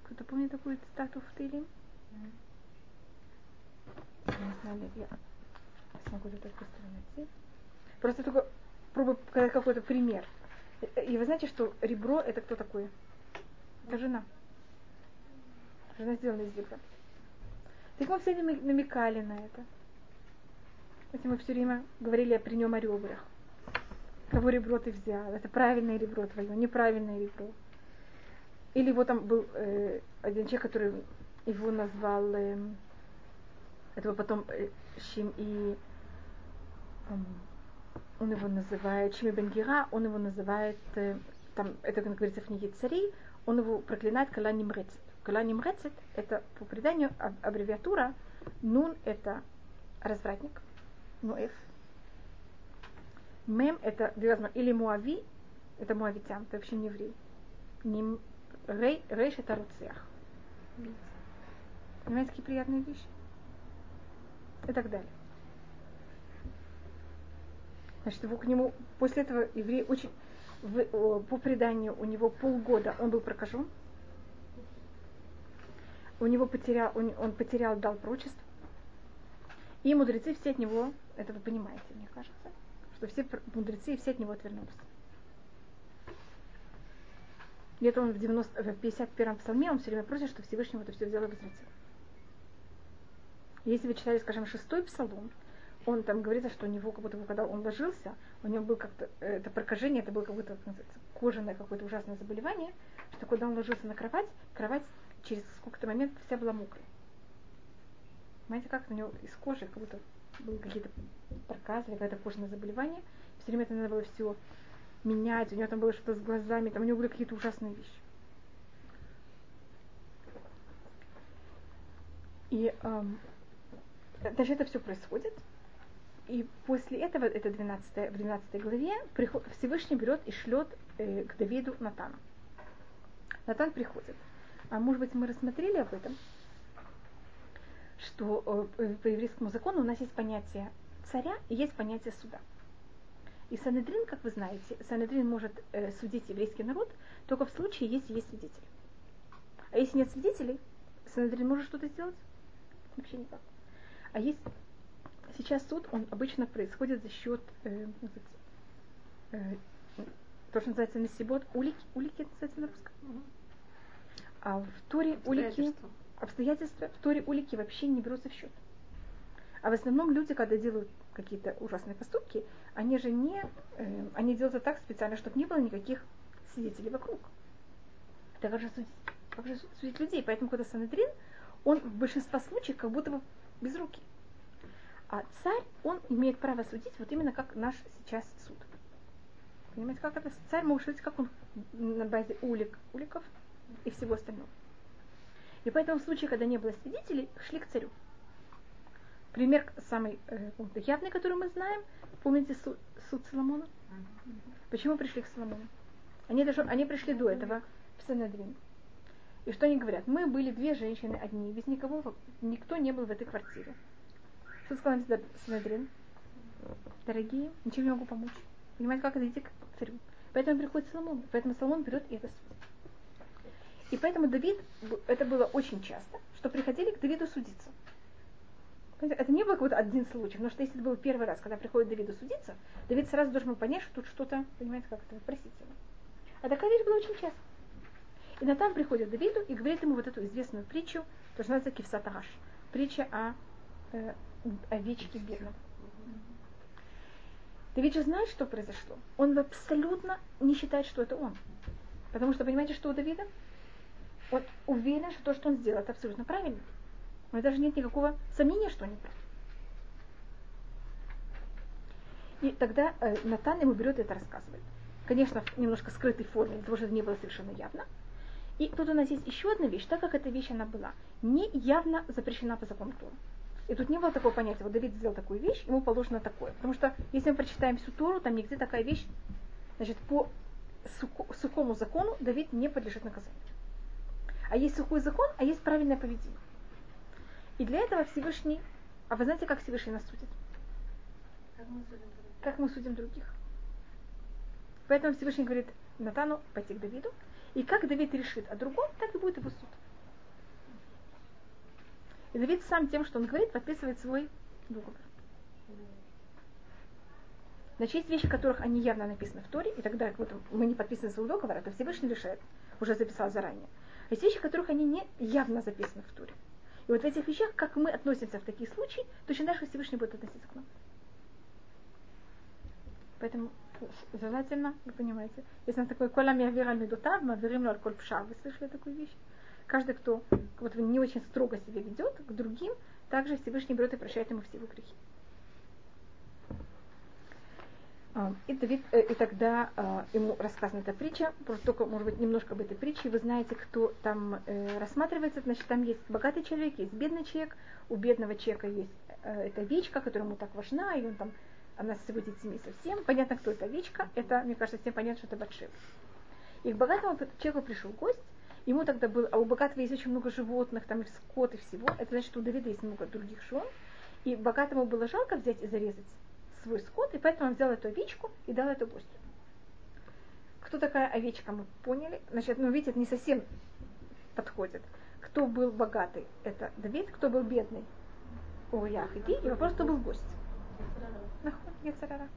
Кто-то помнит такую цитату в Тейлим? Не нет, я смогу это быстро найти. Просто только пробую показать какой-то пример. И вы знаете, что ребро это кто такой? Это жена. Жена сделана из ребра. Так мы все намекали на это. Если мы все время говорили при нем о ребрах. Кого ребро ты взял? Это правильное ребро твое, неправильное ребро. Или вот там был э, один человек, который его назвал, э, этого потом э, Шим и эм, он его называет Шими Бенгира, он его называет, э, там, это как говорится в книге царей, он его проклинает Кала Нимрецет. Кала Нимрецет это по преданию аб- аббревиатура, Нун это развратник, Нуэф. Мем это возможности. Или Муави, это муавитян, это вообще не еврей. Ним, рей, рейш это руцех. Понимаете, какие приятные вещи? И так далее. Значит, его к нему, после этого еврей очень, в- по преданию, у него полгода он был прокажен. У него потерял, он, он потерял, дал прочество. И мудрецы все от него, это вы понимаете, мне кажется, что все мудрецы все от него отвернулись. Где-то он в, 90, в 51-м псалме, он все время просит, что Всевышнего это все взял и возвратил. Если вы читали, скажем, шестой псалом, он там говорится, что у него, как будто бы, когда он ложился, у него был как-то, э, это прокажение, это было как будто, как кожаное какое-то ужасное заболевание, что когда он ложился на кровать, кровать через сколько-то моментов вся была мокрая. Понимаете, как у него из кожи, как будто были какие-то проказы какое-то кожаное заболевание. Все время это надо было все менять, у него там было что-то с глазами, там у него были какие-то ужасные вещи. И эм, даже это все происходит. и после этого, это 12, в 12 главе, приход, Всевышний берет и шлет э, к Давиду Натану. Натан приходит. А может быть, мы рассмотрели об этом, что э, по еврейскому закону у нас есть понятие царя и есть понятие суда. И Санедрин, как вы знаете, Санедрин может э, судить еврейский народ только в случае, если есть свидетели. А если нет свидетелей, Санедрин может что-то сделать? Вообще никак. А есть сейчас суд, он обычно происходит за счет э, э, то, что называется насибот, улики, улики называется на русском. А в Торе улики, обстоятельства, в Торе улики вообще не берутся в счет. А в основном люди, когда делают какие-то ужасные поступки, они же не, э, они делают это так специально, чтобы не было никаких свидетелей вокруг. Это как же судить, как же судить людей. Поэтому, когда Санедрин, он в большинстве случаев как будто бы без руки. А царь, он имеет право судить вот именно как наш сейчас суд. Понимаете, как это? Царь может судить, как он на базе улик, уликов и всего остального. И поэтому в случае, когда не было свидетелей, шли к царю. Пример самый э, явный, который мы знаем, помните суд, суд Соломона? Почему пришли к Соломону? Они, даже, они пришли до этого в Санедрин. И что они говорят? Мы были две женщины одни, без никого, никто не был в этой квартире. Что сказал Санедрин? Дорогие, ничем не могу помочь. Понимаете, как идти к царю? Поэтому приходит Соломон. Поэтому Соломон берет и это. И поэтому Давид, это было очень часто, что приходили к Давиду судиться. Это не был какой-то один случай, потому что если это был первый раз, когда приходит Давиду судиться, Давид сразу должен был понять, что тут что-то, понимаете, как это вопросительно. А такая вещь была очень часто. И Натан приходит к Давиду и говорит ему вот эту известную притчу, то, что называется Кивсатараш. Притча о э, овечке бедном. Давид же знает, что произошло. Он абсолютно не считает, что это он. Потому что, понимаете, что у Давида? Он уверен, что то, что он сделал, это абсолютно правильно. У него даже нет никакого сомнения, что он не прав. И тогда э, Натан ему берет и это рассказывает. Конечно, в немножко скрытой форме, для того, чтобы не было совершенно явно. И тут у нас есть еще одна вещь, так как эта вещь она была не явно запрещена по закону Тора. И тут не было такого понятия, вот Давид сделал такую вещь, ему положено такое. Потому что если мы прочитаем всю Тору, там нигде такая вещь, значит, по сухому закону Давид не подлежит наказанию. А есть сухой закон, а есть правильное поведение. И для этого Всевышний, а вы знаете, как Всевышний нас судит? Как мы судим других? Как мы судим других. Поэтому Всевышний говорит Натану пойти к Давиду, и как Давид решит о другом, так и будет его суд. И Давид сам тем, что он говорит, подписывает свой договор. Значит, есть вещи, которых они явно написаны в Торе, и тогда вот, мы не подписываем свой договор, это Всевышний решает, уже записал заранее. Есть вещи, которых они не явно записаны в Торе. И вот в этих вещах, как мы относимся в такие случаи, точно так же Всевышний будет относиться к нам. Поэтому желательно, вы понимаете, если он такой кола миавира медутав, мы верим аль коль пша. Вы слышали такую вещь? Каждый, кто вот, не очень строго себя ведет к другим, также Всевышний берет и прощает ему все его грехи. А, и, Давид, э, и тогда э, ему рассказана эта притча, просто только, может быть, немножко об этой притче. Вы знаете, кто там э, рассматривается, значит, там есть богатый человек, есть бедный человек. У бедного человека есть эта овечка, которая ему так важна, и он там, она с его детьми совсем. Понятно, кто эта овечка. Это, мне кажется, всем понятно, что это Батшев. И к богатому человеку пришел гость, Ему тогда был, а у богатого есть очень много животных, там и скот, и всего. Это значит, что у Давида есть много других жен. И богатому было жалко взять и зарезать свой скот, и поэтому он взял эту овечку и дал эту гостю. Кто такая овечка, мы поняли. Значит, ну видите, это не совсем подходит. Кто был богатый, это Давид, кто был бедный, Уриях и И вопрос, кто был гость. Ецарара.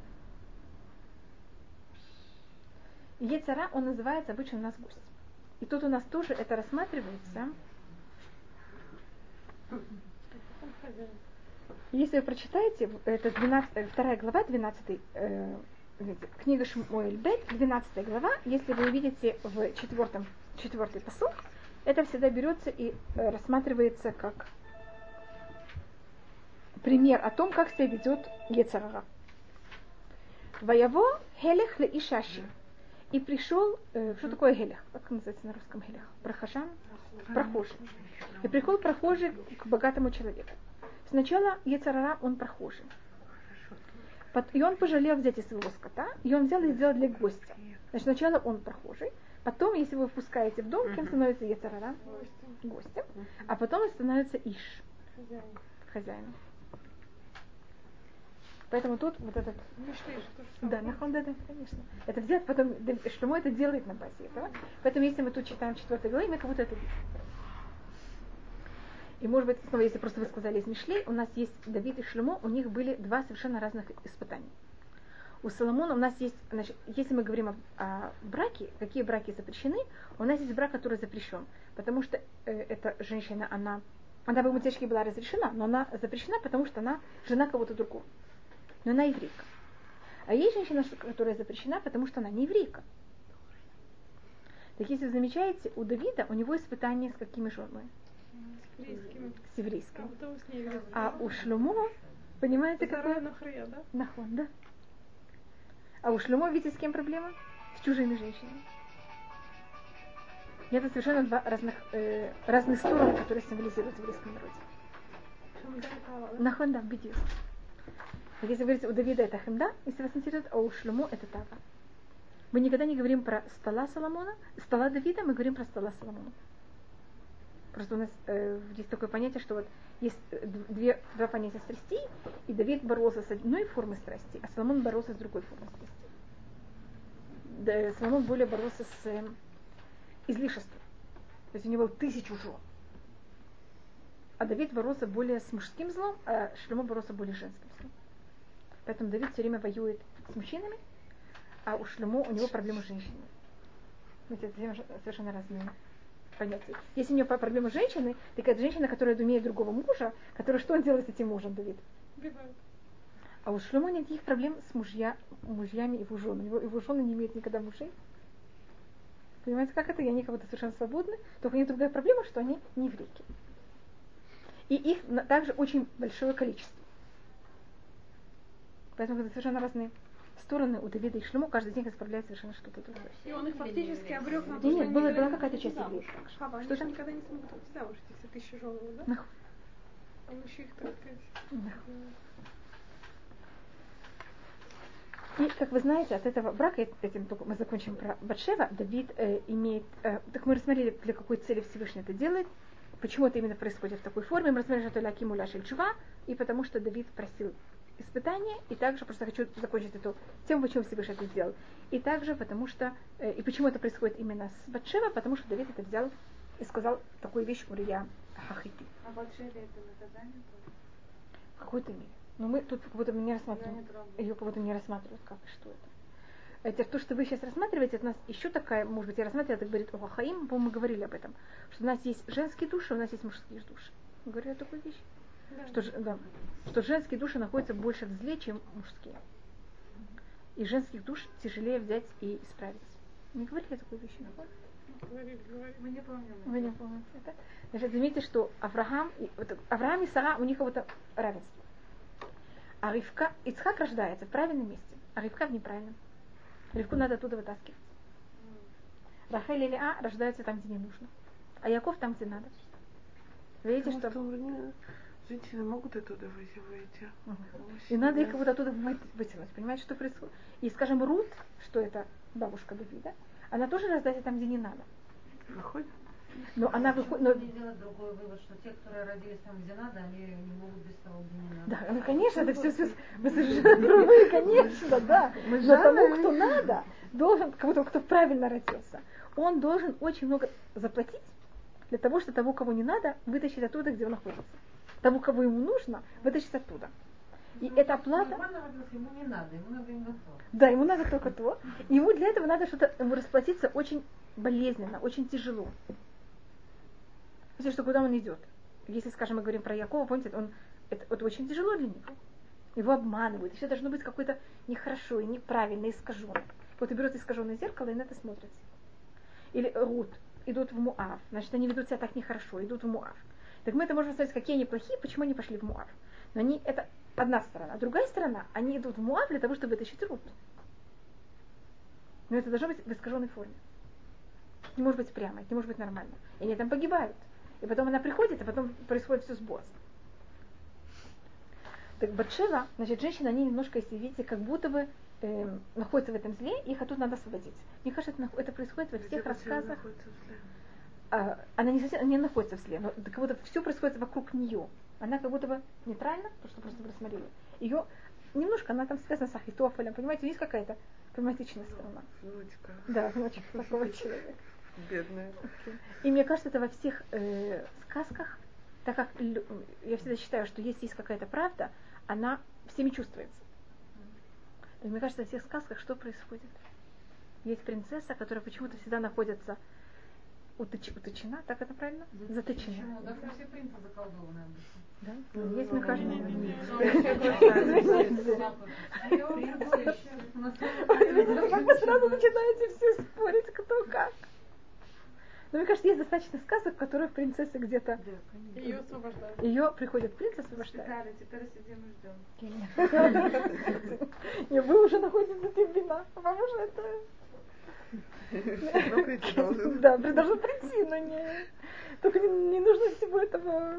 Ецара, он называется обычно у нас гость. И тут у нас тоже это рассматривается. Если вы прочитаете, это 12, вторая глава, 12, э, книга Шмуэль Бет, 12 глава, если вы увидите в четвертом, четвертый посуд, это всегда берется и э, рассматривается как пример о том, как себя ведет Ецарара. Вояво хелех ле ишаши. И пришел, э, что такое гелех? Как называется на русском гелех? Прохожан? Прохожий. И приходит прохожий к богатому человеку. Сначала Ецарара, он прохожий. И он пожалел взять из своего скота, и он взял и сделал для гостя. Значит, сначала он прохожий, потом, если вы впускаете в дом, кем становится Ецарара? Гостем. А потом он становится Иш, хозяином. Поэтому тут вот этот же да, нахон, да, да, конечно. Это взят, потом, да, Шломо это делает на базе этого. Поэтому, если мы тут читаем четвертой главе, мы как будто это видим. И, может быть, снова, если просто вы сказали из Мишлей, у нас есть Давид и Шломо, у них были два совершенно разных испытания. У Соломона у нас есть, значит, если мы говорим о, о браке, какие браки запрещены, у нас есть брак, который запрещен. Потому что э, эта женщина, она, она бы мутечке была разрешена, но она запрещена, потому что она жена кого-то другого. Но она еврейка. А есть женщина, которая запрещена, потому что она не еврейка. Так если вы замечаете, у Давида у него испытание с какими женами? С еврейскими. С А. А у Шлюмо, понимаете, какое? Нахон, да. А у Шлюмо, видите, с кем проблема? С чужими женщинами. И это совершенно два разных, э, разных стороны, которые символизируют в еврейском народе. Нахон, да. Так если говорить, у Давида это Хемда, если вас интересует, а у Шлюмо это Тава. Мы никогда не говорим про стола Соломона, стола Давида, мы говорим про стола Соломона. Просто у нас э, есть такое понятие, что вот есть э, две, два понятия страстей, и Давид боролся с одной формой страсти, а Соломон боролся с другой формой страсти. Да, Соломон более боролся с э, излишеством. То есть у него было тысячу жен. А Давид боролся более с мужским злом, а Шлема боролся более с женским злом. Поэтому Давид все время воюет с мужчинами, а у Шлемо у него проблемы с женщинами. Знаете, это совершенно разные понятия. Если у него проблемы с женщиной, так это женщина, которая думает другого мужа, который что он делает с этим мужем, Давид? А у Шлемо нет никаких проблем с мужья, мужьями его жен. У него его жены не имеют никогда мужей. Понимаете, как это? И они как будто совершенно свободны. Только у них другая проблема, что они не еврейки. И их также очень большое количество. Поэтому это совершенно разные стороны у Давида и Шлему. Каждый день исправляет совершенно что-то другое. И он их фактически обрек на то, Нет, что нет, они была, была какая-то часть также. Хава, они Что же никогда не смогут выйти замуж, эти все тысячи жен, его, да? Нах- Он еще их, так сказать. И, как вы знаете, от этого брака, эт- этим только мы закончим про Батшева, Давид э, имеет... э, так мы рассмотрели, для какой цели Всевышний это делает, почему это именно происходит в такой форме. Мы рассмотрели, что это Лакиму Ляшель Чува, и потому что Давид просил испытания, и также просто хочу закончить эту тему, почему Всевышний это сделал. И также потому что, э, и почему это происходит именно с Батшева, потому что Давид это взял и сказал такую вещь Урия Хахити. А Батшеве это наказание? В какой-то мере. Но мы тут как будто мы не рассматриваем не ее как будто не рассматривают, как и что это. Это то, что вы сейчас рассматриваете, это у нас еще такая, может быть, я рассматриваю, это говорит о Хаим, по-моему, мы говорили об этом, что у нас есть женские души, у нас есть мужские души. Говорю о такой вещи. Да. Что, да, что женские души находятся больше в зле, чем мужские. И женских душ тяжелее взять и исправить. Не говорили? Говорили, говорили. Мы не помним. Вы не помните это? Значит, заметьте, что Авраам и, вот, Авраам и Сара, у них какое-то равенство. А Ривка, Ицхак рождается в правильном месте, а Ривка в неправильном. Ривку надо оттуда вытаскивать. Рахель или А рождаются там, где не нужно. А Яков там, где надо. Видите, Потому что... Женщины могут оттуда выйти, а И надо их будто оттуда вы- вытянуть. Понимаете, что происходит? И, скажем, Рут, что это бабушка Давида, она тоже рождается там, где не надо. Выходит? Но она Почему выходит... не делать другой вывод, что те, которые родились там, где надо, они не могут без того, где не надо. Да, ну конечно, это все, все вы совершенно правы, конечно, да. Но тому, кто надо, должен, кому-то, кто правильно родился, он должен очень много заплатить для того, чтобы того, кого не надо, вытащить оттуда, где он находится. Того, кого ему нужно, вытащить оттуда. И эта оплата, ему не надо, ему надо именно то. да, ему надо только то, ему для этого надо что-то, ему расплатиться очень болезненно, очень тяжело. Потому что куда он идет? Если, скажем, мы говорим про Якова, помните, он, это, это очень тяжело для него. Его обманывают, и все должно быть какое-то нехорошо и неправильно, искаженное. Вот и берут искаженное зеркало и на это смотрят. Или Рут, идут в Муав, значит, они ведут себя так нехорошо, идут в Муав. Так мы это можем сказать, какие они плохие, почему они пошли в Муав. Но они, это одна сторона. А другая сторона, они идут в Муав для того, чтобы вытащить Рут. Но это должно быть в искаженной форме. Не может быть прямо, не может быть нормально. И они там погибают. И потом она приходит, а потом происходит все сбор. Так Батшева, значит, женщины, они немножко, если видите, как будто бы э, находятся в этом зле, их оттуда надо освободить. Мне кажется, это, это происходит во Где всех Батшева рассказах. находится в зле? А, она не совсем не находится в зле, но как будто все происходит вокруг нее. Она как будто бы нейтральна, то, что просто рассмотрели. Ее немножко, она там связана с Ахитофелем, понимаете, есть какая-то проблематичная сторона. Внучка. Да, внучка такого человека. Бедная. И мне кажется, это во всех э, сказках, так как я всегда считаю, что если есть какая-то правда, она всеми чувствуется. И мне кажется, во всех сказках что происходит? Есть принцесса, которая почему-то всегда находится уточ- уточена, так это правильно? Заточена. Что все принцы заколдованы. Да? Ну, Есть, кажется. Вы сразу начинаете все спорить, кто как. Но мне кажется, есть достаточно сказок, в которых принцесса где-то Да. Ее освобождают. ее приходит принц освобождает. Теперь, сидим и ждем. Не, вы уже находитесь в вина. Вам уже это... Ну, прийти должен. Да, при- должен прийти, но не... Только не, не нужно всего этого...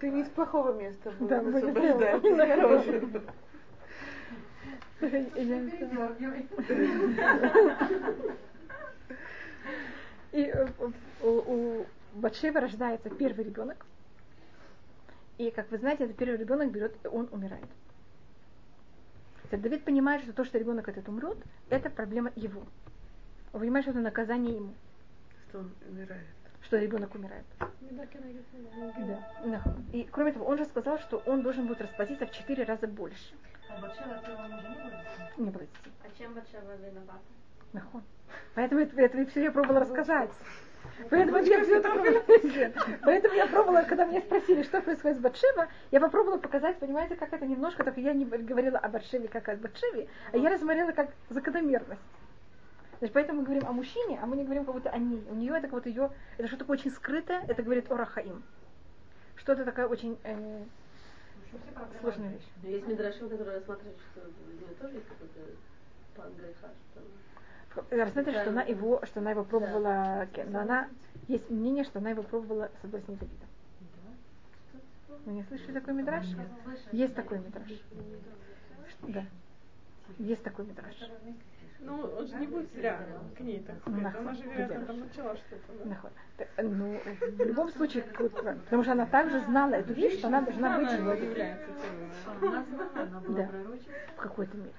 Ты не из плохого места будешь Да, мы не освобождать. Хороший. И э, у, у Батшева рождается первый ребенок. И, как вы знаете, этот первый ребенок берет, и он умирает. Так Давид понимает, что то, что ребенок этот умрет, это проблема его. Он понимает, что это наказание ему, Что он умирает. что ребенок умирает. Найдут. Да. Нахуй. И кроме того, он же сказал, что он должен будет расплатиться в четыре раза больше. А Батшева не было детей? А чем Батшева виновата? Нахон. Поэтому это, это все я пробовала рассказать. Поэтому я все это пробовала. Поэтому я пробовала, когда меня спросили, что происходит с Батшева, я попробовала показать, понимаете, как это немножко, только я не говорила о Батшеве как о Батшеве, а я рассмотрела как закономерность. Значит, поэтому мы говорим о мужчине, а мы не говорим как будто о ней. У нее это как будто ее, это что-то очень скрытое, это говорит о Рахаим. Что-то такая очень э, сложная вещь. Но есть Мидрашим, который рассматривает, что у него тоже есть какой-то план греха, что она его, что она его пробовала, но она есть мнение, что она его пробовала соблазнить Давида. Вы не слышали такой мидраж? Есть такой мидраж. Да. Есть такой мидраж. Ну, он же не будет зря к ней, так сказать. Она же, вероятно, там начала что-то. да? Т- Ну, в любом случае, потому что она также знала эту вещь, что она должна быть Она является тем. Она знала, она была Да. в какой-то мере.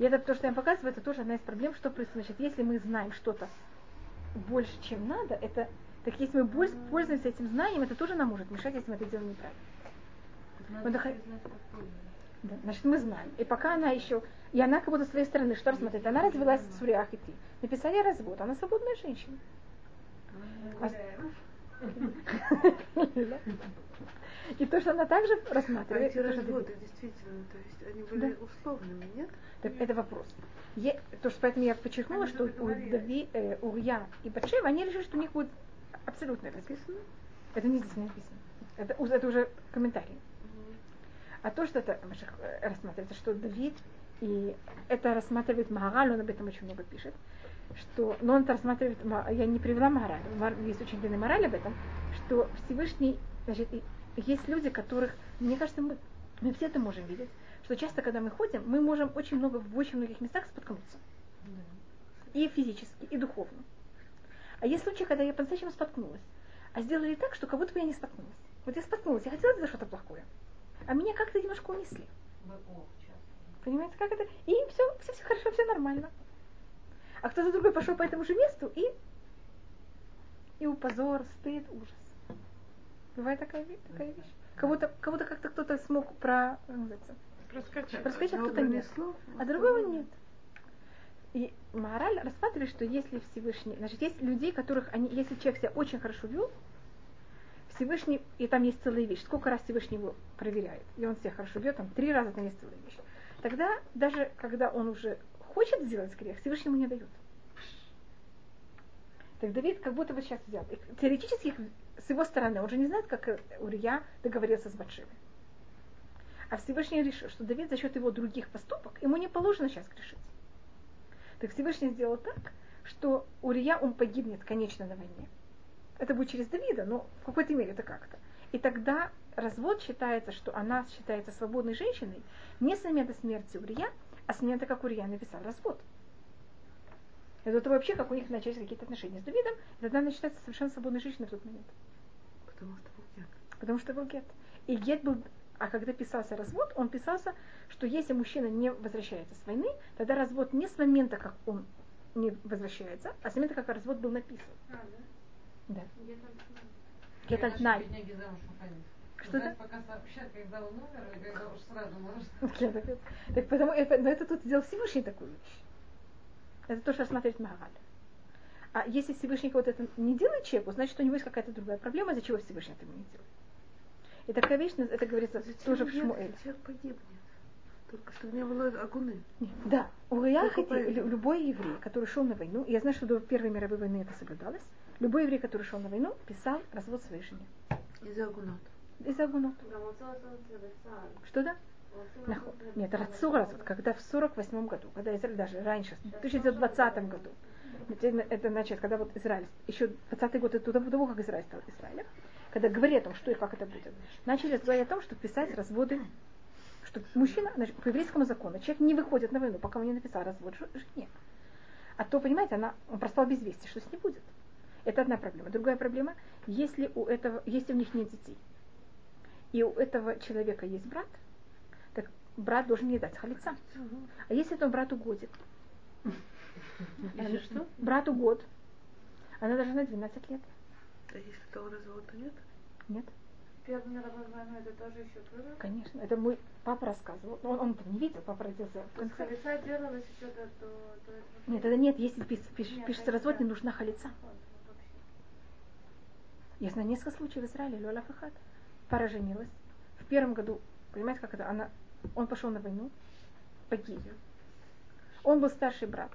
И это то, что я вам показываю, это тоже одна из проблем, что происходит. Значит, если мы знаем что-то больше, чем надо, это так если мы больше пользуемся этим знанием, это тоже нам может мешать, если мы это делаем неправильно. Надо доход-. Да, значит, мы знаем. И пока она еще... И она как будто с своей стороны, что рассмотреть? Она развелась с Суриах и ты. Написали развод, она свободная женщина. А- И то, что она также А рассматривает, эти это тоже разводы действительно, то есть они были условными, нет? Так это вопрос. Е- то, что поэтому я подчеркнула, Они что у. Дави, э, Урья и Батшева, они решили, что у них будет абсолютное развод. Написано? Это не здесь не написано. Это, это уже комментарий. А то, что это э, рассматривается, что Давид, и это рассматривает Магараль, он об этом очень много пишет, что, но он это рассматривает, Ма- я не привела Магараль, Мар- есть очень длинный мораль об этом, что Всевышний, значит, есть люди, которых, мне кажется, мы, мы все это можем видеть, что часто, когда мы ходим, мы можем очень много, в очень многих местах споткнуться. И физически, и духовно. А есть случаи, когда я по-настоящему споткнулась, а сделали так, что как будто бы я не споткнулась. Вот я споткнулась, я хотела сделать что-то плохое, а меня как-то немножко унесли. Понимаете, как это? И все, все, все хорошо, все нормально. А кто-то другой пошел по этому же месту и и у позор, стыд, ужас. Бывает такая, такая вещь. Кого-то, кого-то как-то кто-то смог про, как Проскочить. проскочить, а кто-то нет. пронесло, А другого нет. И мораль рассматривает, что если Всевышний, значит, есть людей, которых они, если человек себя очень хорошо вел, Всевышний, и там есть целая вещь, сколько раз Всевышний его проверяет, и он себя хорошо вел, там три раза там есть целая вещь. Тогда, даже когда он уже хочет сделать грех, Всевышний ему не дает. Так Давид как будто бы сейчас взял. И теоретически с его стороны, он же не знает, как Урия договорился с Батшевой. А Всевышний решил, что Давид за счет его других поступок, ему не положено сейчас грешить. Так Всевышний сделал так, что Урия, он погибнет, конечно, на войне. Это будет через Давида, но в какой-то мере это как-то. И тогда развод считается, что она считается свободной женщиной не с момента смерти Урия, а с момента, как Урия написал развод. Это вообще, как у них начались какие-то отношения с Давидом, и тогда она считается совершенно свободной женщиной в тот момент. Потому что был гет. Потому что был гет. И гет был, а когда писался развод, он писался, что если мужчина не возвращается с войны, тогда развод не с момента, как он не возвращается, а с момента, как развод был написан. А, да? Да. Гет аль тнай. Бедняги замуж выходить. Что да? пока сообщат, когда он умер, когда уж сразу можешь. Так потому, это, но это тут сделал Всевышний такую вещь. Это то, что рассматривает Магараль. А если Всевышний вот это не делает человеку, значит, у него есть какая-то другая проблема, из-за чего Всевышний это не делает. И такая вещь, ну, это говорится Зачем тоже в Шмуэле. Человек погибнет. Только чтобы не было огуны. Да. У Ильяхати, любой еврей, который шел на войну, я знаю, что до Первой мировой войны это соблюдалось, любой еврей, который шел на войну, писал развод своей жене. Из-за огунот. Из-за огунот. Что да? Нет, рацу развод, когда в 48 году, когда Израиль даже раньше, в 1920 году, это, это значит, когда вот Израиль, еще 20 год это до того, как Израиль стал Израилем, когда говорили о том, что и как это будет, начали говорить о том, что писать разводы, что мужчина, значит, по еврейскому закону, человек не выходит на войну, пока он не написал развод жен- жене. А то, понимаете, она, он проспал без вести, что с ней будет. Это одна проблема. Другая проблема, если у этого, если у них нет детей, и у этого человека есть брат, так брат должен ей дать халица. А если этому брату годик? Если что? Брату год. Она должна на 12 лет. А если того развода нет? Нет, Первую мировую войну это тоже еще было? конечно. Это мой папа рассказывал. Он, он не видел, папа родился То есть колеса делалось еще до, до, до этого? Нет, это нет, если пис- пиш- Нет, пишется развод, не нужна халица. Я знаю несколько случаев в Израиле. Лёля Фахат. Пара женилась. В первом году, понимаете, как это? Она, он пошел на войну, погиб. Он был старший брат.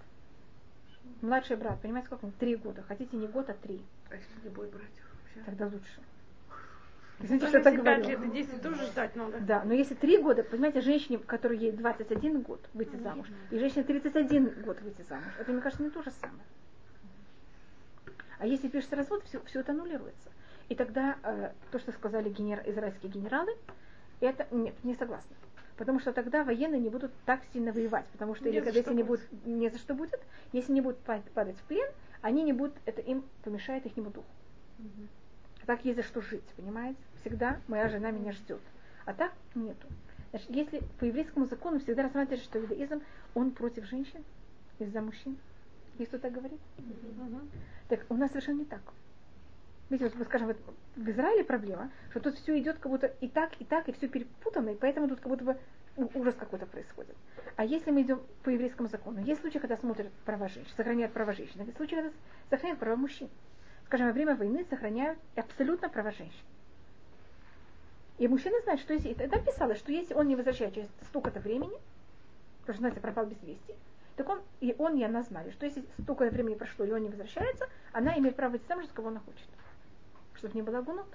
Младший брат, понимаете, сколько ему? Три года. Хотите не год, а три. А если не будет братьев вообще? Тогда лучше. Извините, что я так говорю. лет и 10 тоже ждать надо. Да, но если три года, понимаете, женщине, которой ей 21 год выйти замуж, и женщине 31 год выйти замуж, это, мне кажется, не то же самое. А если пишется развод, все, все это аннулируется. И тогда э, то, что сказали генер, израильские генералы, это нет, не согласна. Потому что тогда военные не будут так сильно воевать, потому что Не или когда если не будет. будут, не за что будет, если не будут пад- падать в плен, они не будут, это им помешает их духу. А так есть за что жить, понимаете? Всегда моя жена меня ждет. А так нету. Значит, если по еврейскому закону всегда рассматривается, что иудаизм, он против женщин из-за мужчин. Есть кто так говорит? Мгм. Так у нас совершенно не так. Видите, вот, скажем, вот в Израиле проблема, что тут все идет как будто и так, и так, и все перепутано, и поэтому тут как будто бы у- ужас какой-то происходит. А если мы идем по еврейскому закону, есть случаи, когда смотрят права женщин, сохраняют права женщин, есть случаи, когда сохраняют права мужчин. Скажем, во время войны сохраняют абсолютно права женщин. И мужчина знает, что если... Это написалось, что если он не возвращается через столько-то времени, потому что, знаете, пропал без вести, так он, и он, и она знали, что если столько времени прошло, и он не возвращается, она имеет право выйти замуж, за кого она хочет. Чтобы не было гунот.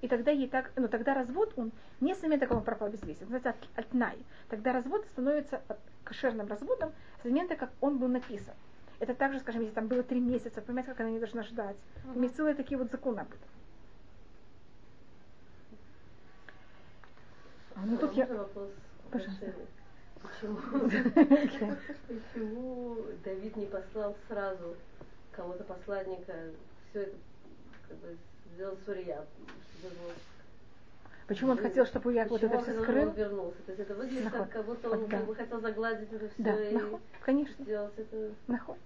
И тогда ей так, ну тогда развод, он не с момента, как он пропал без вести, называется аль- альтнай. Тогда развод становится э, кошерным разводом с момента, как он был написан. Это также, скажем, если там было три месяца, понимаете, как она не должна ждать. Мгм. Есть целые такие вот законы об этом. А, Ну тут я... вопрос Пожалуйста. Почему, почему Давид не послал сразу кого-то посланника, все это как бы сделал его Почему он хотел, чтобы я вот это все скрыл? вернулся? То есть это выглядит Нахуй. как, как будто он Вот да. хотел загладить это все Да, и нахуй, конечно. сделать это. Нахуй.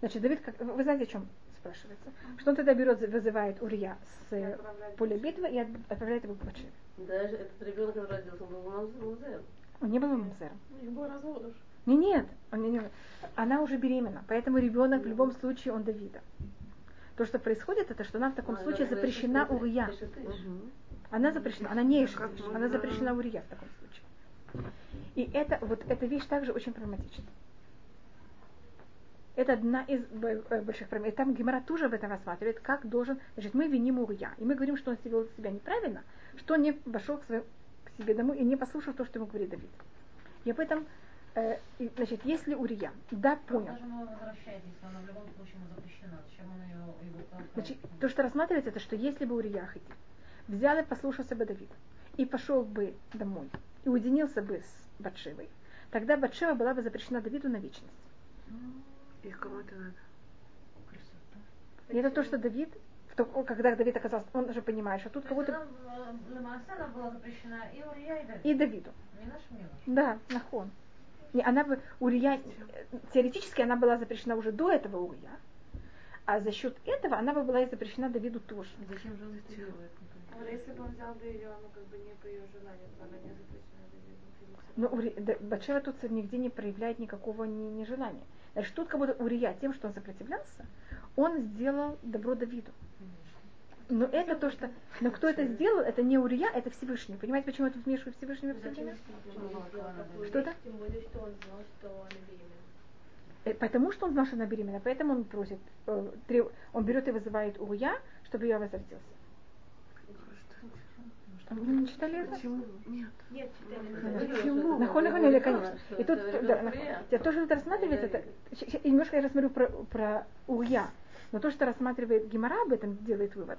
Значит, Давид, как, вы знаете, о чем спрашивается? Что он тогда берет, вызывает Урия с поля битвы и от- отправляет его к Батшеве. Даже этот ребенок, который родился, он был музеем. Он не был мамзером. У них был развод уже. Не, нет, он не- не- она уже беременна, поэтому ребенок в любом случае он Давида. То, что происходит, это что она в таком А, случае запрещена Урия. Она запрещена, она не можно- она запрещена Урия в таком случае. И это, вот эта вещь также очень проблематична. Это одна из э, больших проблем. И там Гемора тоже об этом рассматривает, как должен... Значит, мы виним Урия, и мы говорим, что он вел себя неправильно, что он не пошел к, своему, к себе домой и не послушал то, что ему говорит Давид. И об этом Э, и, значит, если Урия, да, понял. Значит, то, что рассматривается, это что если бы Урия Хити взял и послушался бы Давида и пошел бы домой и уединился бы с Батшевой, тогда Батшева была бы запрещена Давиду на вечность. И кому это надо? И это то, что Давид, в когда Давид оказался, он уже понимает, что тут кого-то она была запрещена и Урия, и Давид. и Давиду. Не нашим, не. Да, нахон. Не, она бы, Урия, теоретически она была запрещена уже до этого Урия, а за счет этого она бы была и запрещена Давиду тоже. Зачем же он это делает? Вот если бы он взял бы ее, ну как бы не по ее желанию, то она не запрещена Давиду. Но Ури, да, Батшева тут нигде не проявляет никакого не, нежелания. Значит, тут как будто Урия тем, что он сопротивлялся, он сделал добро Давиду. Но это то, что... Но кто это сделал, это не Урия, это Всевышний. Понимаете, почему я тут вмешиваю Всевышнего в это время? Что это? Тем более, что он знал, что она беременна. Э, Потому что он знал, что она беременна, поэтому он просит, э, он берет и вызывает Урия, чтобы ее возвратился. А Вы не читали это? Почему? Нет. Нет, Почему? Нахон, нахон, конечно. И тут, да. Я тоже это рассматривается, это, немножко я рассмотрю про, про Урия, но то, что рассматривает Гимара об этом, делает вывод,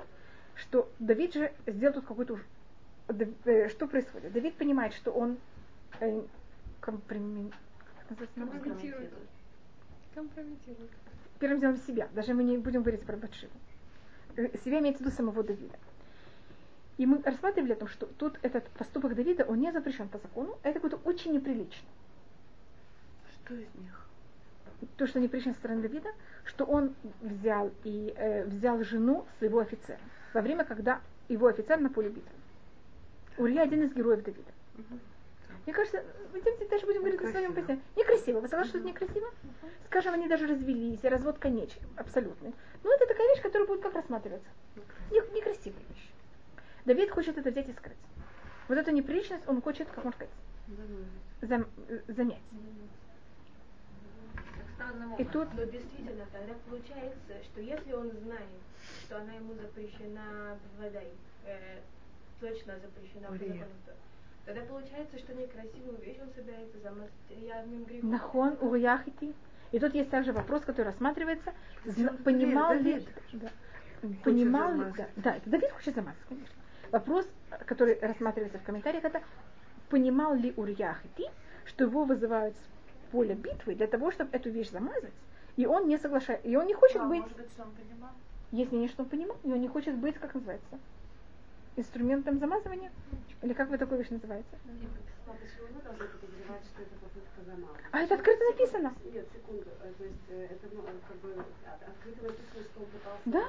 что Давид же сделал тут Дав- э, Что происходит? Давид понимает, что он э, компроми-. Компрометирует. первым делом себя. Даже мы не будем говорить про Батшиву. Э, Себя имеется в виду самого Давида. И мы рассматривали о том, что тут этот поступок Давида, он не запрещен по закону, а это какое-то очень неприлично. Что из них? То, что неприлично со стороны Давида, что он взял и э, взял жену своего офицера во время, когда его офицер на поле битвы. Урия один из героев Давида. Мне кажется, идемте даже будем говорить о своем Некрасиво. песне. Некрасиво. Вы согласны, что это некрасиво? Скажем, они даже развелись, и развод конечный, абсолютный. Но это такая вещь, которая будет как рассматриваться? Не- Некрасивая вещь. Давид хочет это взять и скрыть. Вот эту неприличность он хочет, как можно сказать, зам- э, замять. И тут Но действительно, тогда получается, что если он знает, что она ему запрещена водой, э, точно запрещена по Урия. закону, то- тогда получается, что некрасивую вещь он собирается замазать явным грехом. Нахон, Уруяхити. И тут есть также вопрос, который рассматривается, зна- понимал ли, Давид да, понимал ли, да, да, это Давид хочет замазать, конечно. Вопрос, который рассматривается в комментариях, это понимал ли Урьяхити, что его вызывают с поля битвы для того, чтобы эту вещь замазать, и он не соглашается, и он не хочет А, быть, может быть, что он понимал? есть мнение, что он понимал, и он не хочет быть, как называется, инструментом замазывания, или как вы такую вещь называете? А это замазать? А это открыто написано. Нет, секунду. Э, То есть э, это ну, э, как бы от- открыто написано, что он пытался... Да,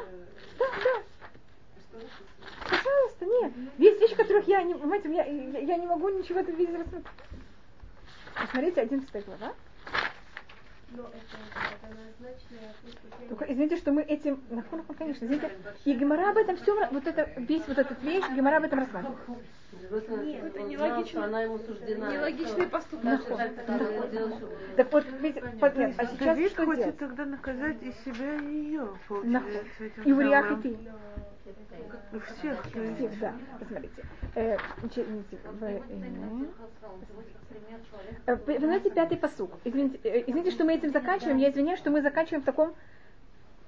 Да, да. Пожалуйста, нет. Есть вещи, которых я не, понимаете, я, я, я не могу ничего в этом виде рассмотреть. Посмотрите, 11 глава. Только извините, что мы этим, нахуй, конечно, извините, и Гемора об этом все, вот это, весь вот этот вещь, Гемора об этом рассматривает. Нет, это нелогично. знал, она ему суждена. Нелогичный поступок. Так, так вот, видите, нет, а сейчас Давид что хочет делать? тогда наказать и себя, и ее, получается, И Уриах и ты. Ну, всех. Всех, да, посмотрите. Э, извините, в, э, Э, Вы знаете, пятый посук. Извините, э, извините, что мы этим заканчиваем. Я извиняюсь, что мы заканчиваем в таком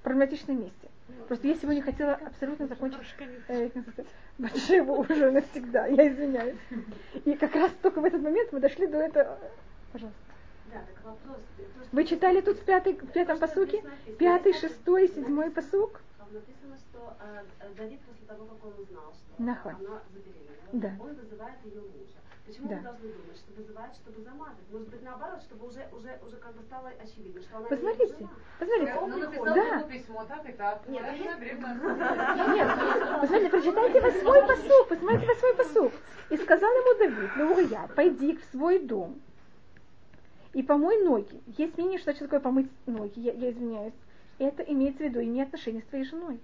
проблематичном месте. Просто я сегодня хотела абсолютно закончить э, Батшеву уже навсегда. Я извиняюсь. И как раз только в этот момент мы дошли до этого. Пожалуйста. Да, так вопрос. э, то, Вы читали тут в, пятый, в пятом посуке? Пятый, шестой, седьмой посук? Там написано, что э, э, Давид после того, как он узнал, что Нахуй. она забеременела, Да. он вызывает ее мужа. Почему Да. мы должны думать, что вызывает, чтобы замазать? Может быть, наоборот, чтобы уже, уже, уже как бы стало очевидно, что она Посмотрите, не жена. посмотрите. Ну, написал Да. письмо, так и так. Нет, Я. Нет, посмотрите, прочитайте восьмой посук, посмотрите восьмой посук. И сказал ему Давид, ну Урия, пойди в свой дом и помой ноги. Есть мнение, что такое помыть ноги, я, я извиняюсь. Это имеется в виду имея отношения с твоей женой.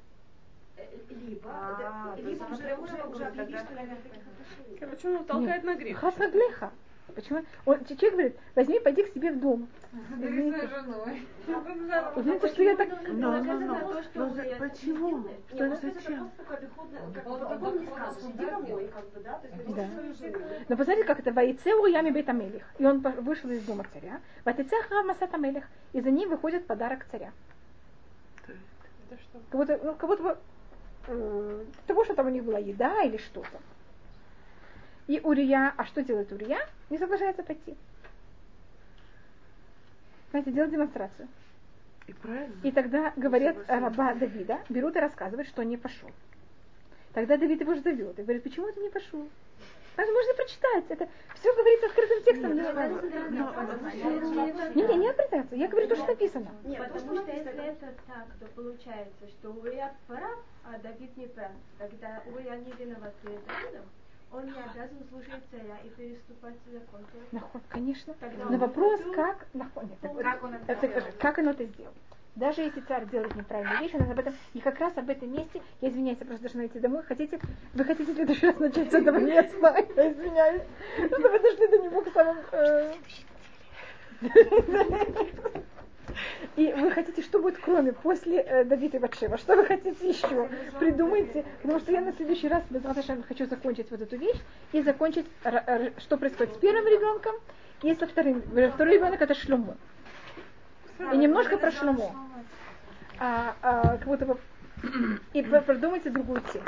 Либо, А, да, либо уже, уже, что я отношений. Короче, он толкает на грех. Хасаглеха. Почему? Он, человек говорит, возьми, пойди к себе в дом. Вы знаете, что я так... Но, но, но, но почему? Что, зачем? это бы, да, то есть Да. возьми свою жену. Но посмотрите, как это Ваицеу Ями Бетамелих. И он вышел из дома царя. Ватицех Масата Мелих. И за ним выходит подарок царя. Это что? Как будто, ну, как будто э, того, что там у них была еда или что-то. И Урия, а что делает Урия? Не соглашается пойти. Знаете, делает демонстрацию. И правильно. И тогда говорят раба Давида, берут и рассказывают, что не пошел. Тогда Давид его же зовет и говорит, почему ты не пошел? Так можно прочитать. Это все говорится открытым текстом. Не, не, не оправдаться. Я говорю то, что написано. Нет, Потому что если это так, то получается, что Урия прав, а Давид не прав. Тогда Урия не виноват перед Давидом. Он не обязан слушать царя и переступать закон. Наход, конечно. Тогда Но вопрос, как, наход, нет, Как он это как он это сделал. Даже если царь делает неправильную вещь, у нас об этом, и как раз об этом месте, я извиняюсь, я просто должна идти домой, хотите, вы хотите в следующий раз начать с этого места, я извиняюсь, что вы дошли до него к самому... э, И вы хотите, что будет кроме, после э, Давида и Батшева? Что вы хотите еще? Придумайте. Потому что я на следующий раз, хочу закончить вот эту вещь и закончить, что происходит с первым ребенком и со вторым. Второй ребенок это Шлюму. И немножко про Шлюму. А, а, как будто бы... И про- продумайте другую тему.